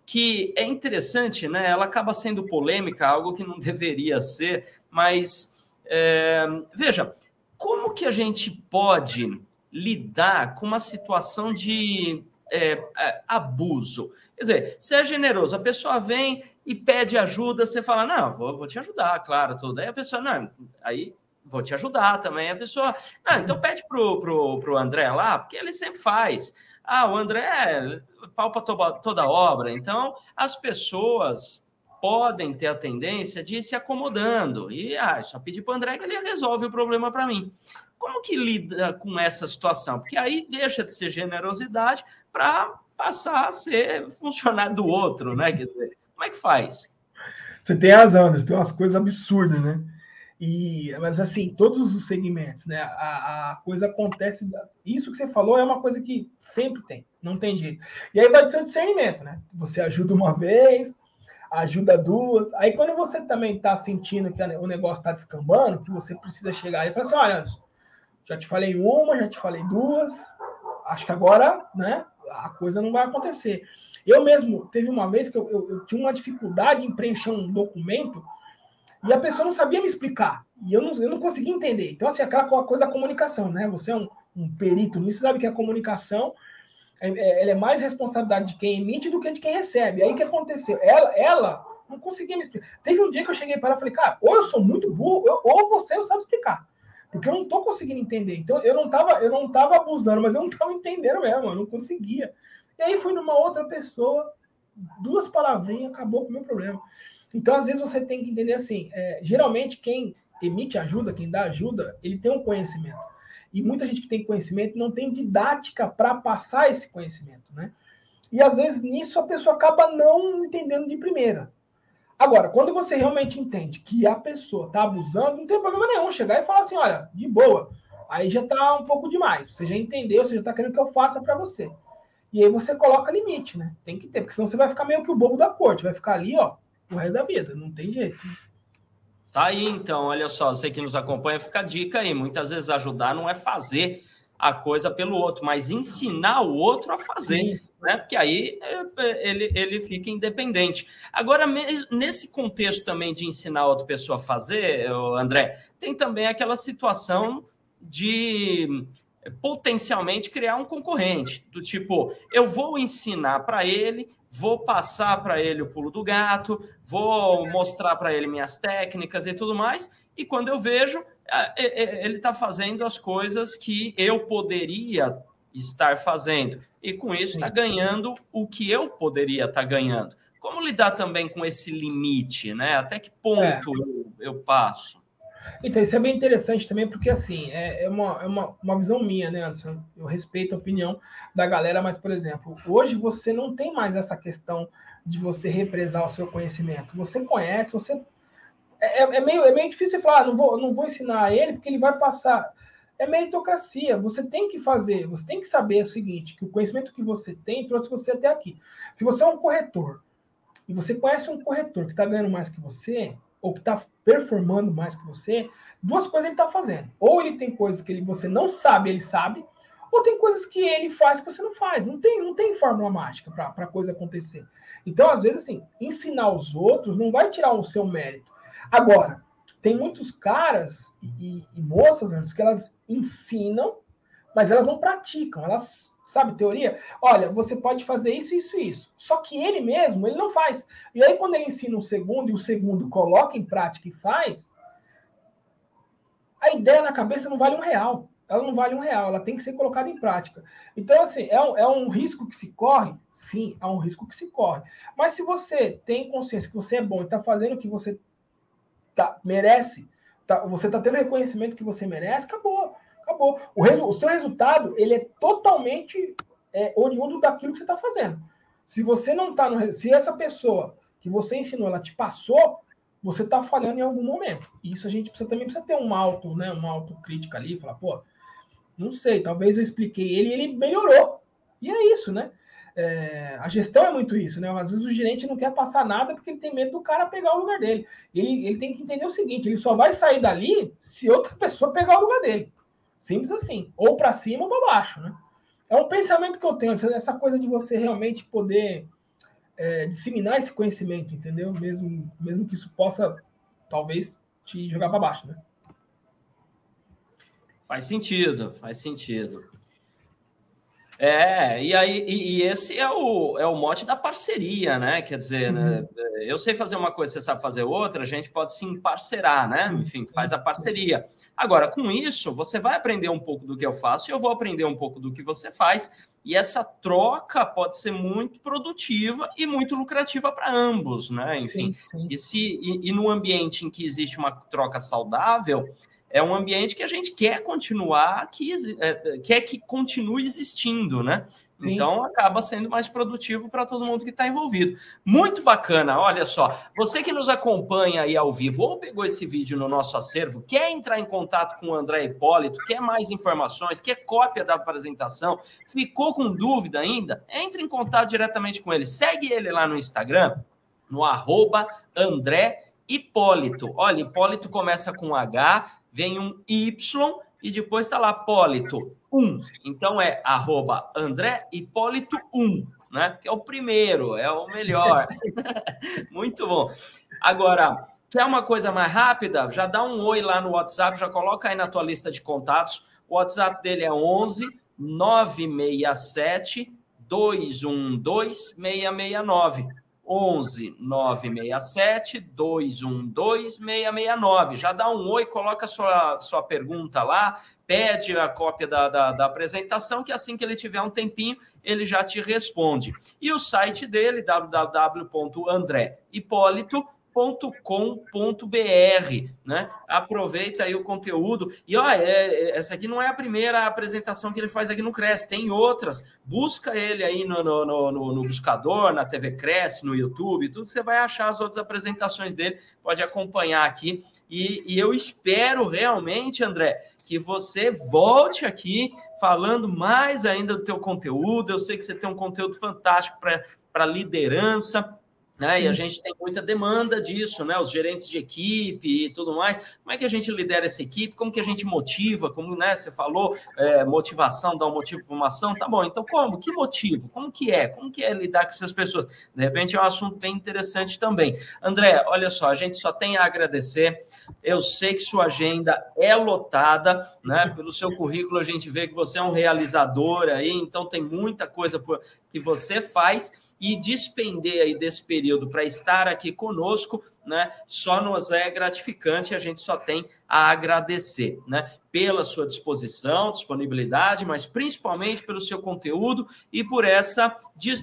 que é interessante, né? Ela acaba sendo polêmica, algo que não deveria ser, mas é, veja, como que a gente pode lidar com uma situação de é, é, abuso. Quer dizer, você é generoso, a pessoa vem e pede ajuda, você fala, não, vou, vou te ajudar, claro, tudo. Aí a pessoa, não, aí vou te ajudar também. A pessoa, não, então pede pro, pro, pro André lá, porque ele sempre faz. Ah, o André é palpa toda, toda obra. Então, as pessoas podem ter a tendência de ir se acomodando. E, ah, só pedir para o André que ele resolve o problema para mim. Como que lida com essa situação? Porque aí deixa de ser generosidade para passar a ser funcionário do outro, né? Quer dizer, como é que faz? Você tem razão, Anderson, tem umas coisas absurdas, né? E, mas assim, todos os segmentos, né? A, a, coisa acontece. Isso que você falou é uma coisa que sempre tem, não tem jeito. E aí vai do seu discernimento, né? Você ajuda uma vez, ajuda duas. Aí quando você também está sentindo que o negócio está descambando, que você precisa chegar e falar assim: olha, já te falei uma, já te falei duas, acho que agora, né, a coisa não vai acontecer. Eu mesmo, teve uma vez que eu, eu, eu tinha uma dificuldade em preencher um documento e a pessoa não sabia me explicar. E eu não, eu não conseguia entender. Então, assim, aquela coisa da comunicação, né? Você é um, um perito nisso, sabe que a comunicação é, é, ela é mais responsabilidade de quem emite do que de quem recebe. Aí o que aconteceu? Ela, ela não conseguia me explicar. Teve um dia que eu cheguei para ela e falei, cara, ou eu sou muito burro, ou você eu sabe explicar. Porque eu não estou conseguindo entender. Então eu não estava eu não tava abusando, mas eu não estava entendendo mesmo, eu não conseguia. E aí fui numa outra pessoa, duas palavrinhas, acabou com o meu problema. Então, às vezes, você tem que entender assim: é, geralmente, quem emite ajuda, quem dá ajuda, ele tem um conhecimento. E muita gente que tem conhecimento não tem didática para passar esse conhecimento, né? E às vezes nisso a pessoa acaba não entendendo de primeira. Agora, quando você realmente entende que a pessoa está abusando, não tem problema nenhum chegar e falar assim, olha, de boa, aí já está um pouco demais. Você já entendeu, você já está querendo que eu faça para você. E aí você coloca limite, né? Tem que ter, porque senão você vai ficar meio que o bobo da corte, vai ficar ali, ó, o resto da vida, não tem jeito. Tá aí, então, olha só, você que nos acompanha, fica a dica aí. Muitas vezes ajudar não é fazer a coisa pelo outro, mas ensinar o outro a fazer, Sim. né? Porque aí é, é, ele, ele fica independente. Agora, nesse contexto também de ensinar outra pessoa a fazer, André, tem também aquela situação de potencialmente criar um concorrente, do tipo, eu vou ensinar para ele, vou passar para ele o pulo do gato, vou mostrar para ele minhas técnicas e tudo mais, e quando eu vejo, ele está fazendo as coisas que eu poderia estar fazendo, e com isso está ganhando o que eu poderia estar tá ganhando. Como lidar também com esse limite, né? Até que ponto é. eu, eu passo? Então, isso é bem interessante também, porque assim, é, é, uma, é uma, uma visão minha, né, Anderson? Eu respeito a opinião da galera, mas, por exemplo, hoje você não tem mais essa questão de você represar o seu conhecimento. Você conhece, você. É, é, é meio, é meio difícil falar, ah, não vou, não vou ensinar ele, porque ele vai passar. É meritocracia. Você tem que fazer, você tem que saber o seguinte: que o conhecimento que você tem trouxe você até aqui. Se você é um corretor e você conhece um corretor que está ganhando mais que você, ou que está performando mais que você, duas coisas ele está fazendo. Ou ele tem coisas que ele, você não sabe, ele sabe, ou tem coisas que ele faz que você não faz. Não tem, não tem fórmula mágica para a coisa acontecer. Então, às vezes, assim, ensinar os outros não vai tirar o seu mérito. Agora, tem muitos caras e, e moças antes que elas ensinam, mas elas não praticam. Elas sabe, teoria? Olha, você pode fazer isso, isso e isso. Só que ele mesmo, ele não faz. E aí, quando ele ensina um segundo e o segundo coloca em prática e faz, a ideia na cabeça não vale um real. Ela não vale um real, ela tem que ser colocada em prática. Então, assim, é um, é um risco que se corre? Sim, é um risco que se corre. Mas se você tem consciência que você é bom e está fazendo o que você tá, merece, tá, você está tendo reconhecimento que você merece, acabou acabou. O, resu o seu resultado ele é totalmente é, oriundo daquilo que você está fazendo. Se você não está no. Se essa pessoa que você ensinou, ela te passou, você está falhando em algum momento. Isso a gente precisa também precisa ter um alto, né? Uma autocrítica ali, falar, pô, não sei, talvez eu expliquei ele e ele melhorou. E é isso, né? É, a gestão é muito isso, né? Às vezes o gerente não quer passar nada porque ele tem medo do cara pegar o lugar dele. Ele, ele tem que entender o seguinte: ele só vai sair dali se outra pessoa pegar o lugar dele. Simples assim. Ou para cima ou para baixo, né? É um pensamento que eu tenho, essa coisa de você realmente poder é, disseminar esse conhecimento, entendeu? Mesmo, mesmo que isso possa, talvez, te jogar para baixo, né? Faz sentido, faz sentido. É, e aí e, e, esse é o, é o mote da parceria, né? Quer dizer, né? uhum. eu sei fazer uma coisa, você sabe fazer outra, a gente pode se parcerar, né? Uhum. Enfim, faz a parceria. Agora, com isso, você vai aprender um pouco do que eu faço e eu vou aprender um pouco do que você faz, e essa troca pode ser muito produtiva e muito lucrativa para ambos, né? Enfim, sim, sim. E, se, e, e no ambiente em que existe uma troca saudável, é um ambiente que a gente quer continuar, que, é, quer que continue existindo, né? Sim. Então acaba sendo mais produtivo para todo mundo que está envolvido. Muito bacana, olha só. Você que nos acompanha aí ao vivo ou pegou esse vídeo no nosso acervo, quer entrar em contato com o André Hipólito, quer mais informações, quer cópia da apresentação, ficou com dúvida ainda? Entre em contato diretamente com ele. Segue ele lá no Instagram, no arroba André Hipólito. Olha, Hipólito começa com H, vem um Y e depois está lá Polito 1. Então é arroba André Hipólito 1, né? Que é o primeiro, é o melhor. Muito bom. Agora, quer uma coisa mais rápida? Já dá um oi lá no WhatsApp, já coloca aí na tua lista de contatos. O WhatsApp dele é 11 967 212 669. 11 967 212 669. Já dá um oi, coloca sua, sua pergunta lá, pede a cópia da, da, da, apresentação, que assim que ele tiver um tempinho, ele já te responde. E o site dele, www.andréhipólito.com.br. cresce.com.br, né? Aproveita aí o conteúdo. E ó, é, é, essa aqui não é a primeira apresentação que ele faz aqui no Cresce, tem outras. Busca ele aí no, no, no, no buscador, na TV Cresce, no YouTube, tudo você vai achar as outras apresentações dele, pode acompanhar aqui. E, e eu espero realmente, André, que você volte aqui falando mais ainda do teu conteúdo. Eu sei que você tem um conteúdo fantástico para liderança, né? E a gente tem muita demanda disso, né? Os gerentes de equipe e tudo mais. Como é que a gente lidera essa equipe? Como que a gente motiva? Como né, você falou, é, motivação, dá um motivo para uma ação? Tá bom, então como? Que motivo? Como que é? Como que é lidar com essas pessoas? De repente é um assunto bem interessante também. André, olha só, a gente só tem a agradecer. Eu sei que sua agenda é lotada, né? Pelo seu currículo, a gente vê que você é um realizador aí, então tem muita coisa que você faz e despender aí desse período para estar aqui conosco, né? Só nos é gratificante, a gente só tem a agradecer, né? Pela sua disposição, disponibilidade, mas principalmente pelo seu conteúdo e por essa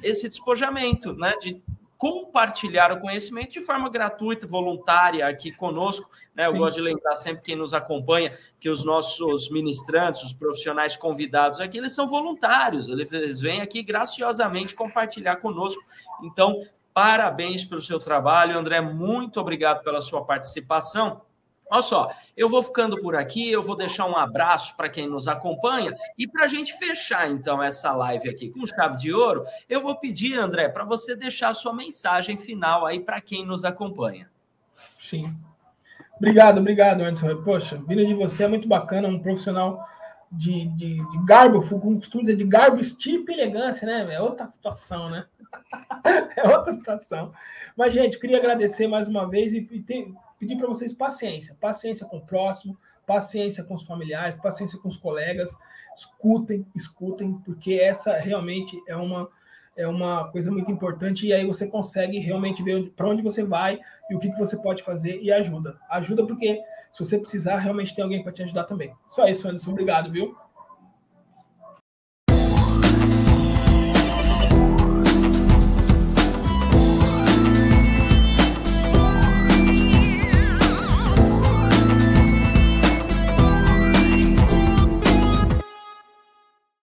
esse despojamento, né? De compartilhar o conhecimento de forma gratuita, voluntária aqui conosco. Né? Eu Sim. gosto de lembrar sempre quem nos acompanha que os nossos ministrantes, os profissionais convidados aqui, eles são voluntários, eles vêm aqui graciosamente compartilhar conosco. Então, parabéns pelo seu trabalho, André, muito obrigado pela sua participação. Olha só, eu vou ficando por aqui, eu vou deixar um abraço para quem nos acompanha e para a gente fechar então essa live aqui com chave de ouro, eu vou pedir, André, para você deixar a sua mensagem final aí para quem nos acompanha. Sim. Obrigado, obrigado, Anderson. Poxa, vindo de você é muito bacana, um profissional de, de, de garbo, como costumo dizer, de garbo, estirpe e elegância, né? É outra situação, né? é outra situação. Mas, gente, queria agradecer mais uma vez e, e ter, pedir para vocês paciência, paciência com o próximo, paciência com os familiares, paciência com os colegas, escutem, escutem, porque essa realmente é uma é uma coisa muito importante e aí você consegue realmente ver para onde você vai e o que, que você pode fazer e ajuda. Ajuda porque se você precisar, realmente tem alguém para te ajudar também. Só isso, Anderson. Obrigado, viu?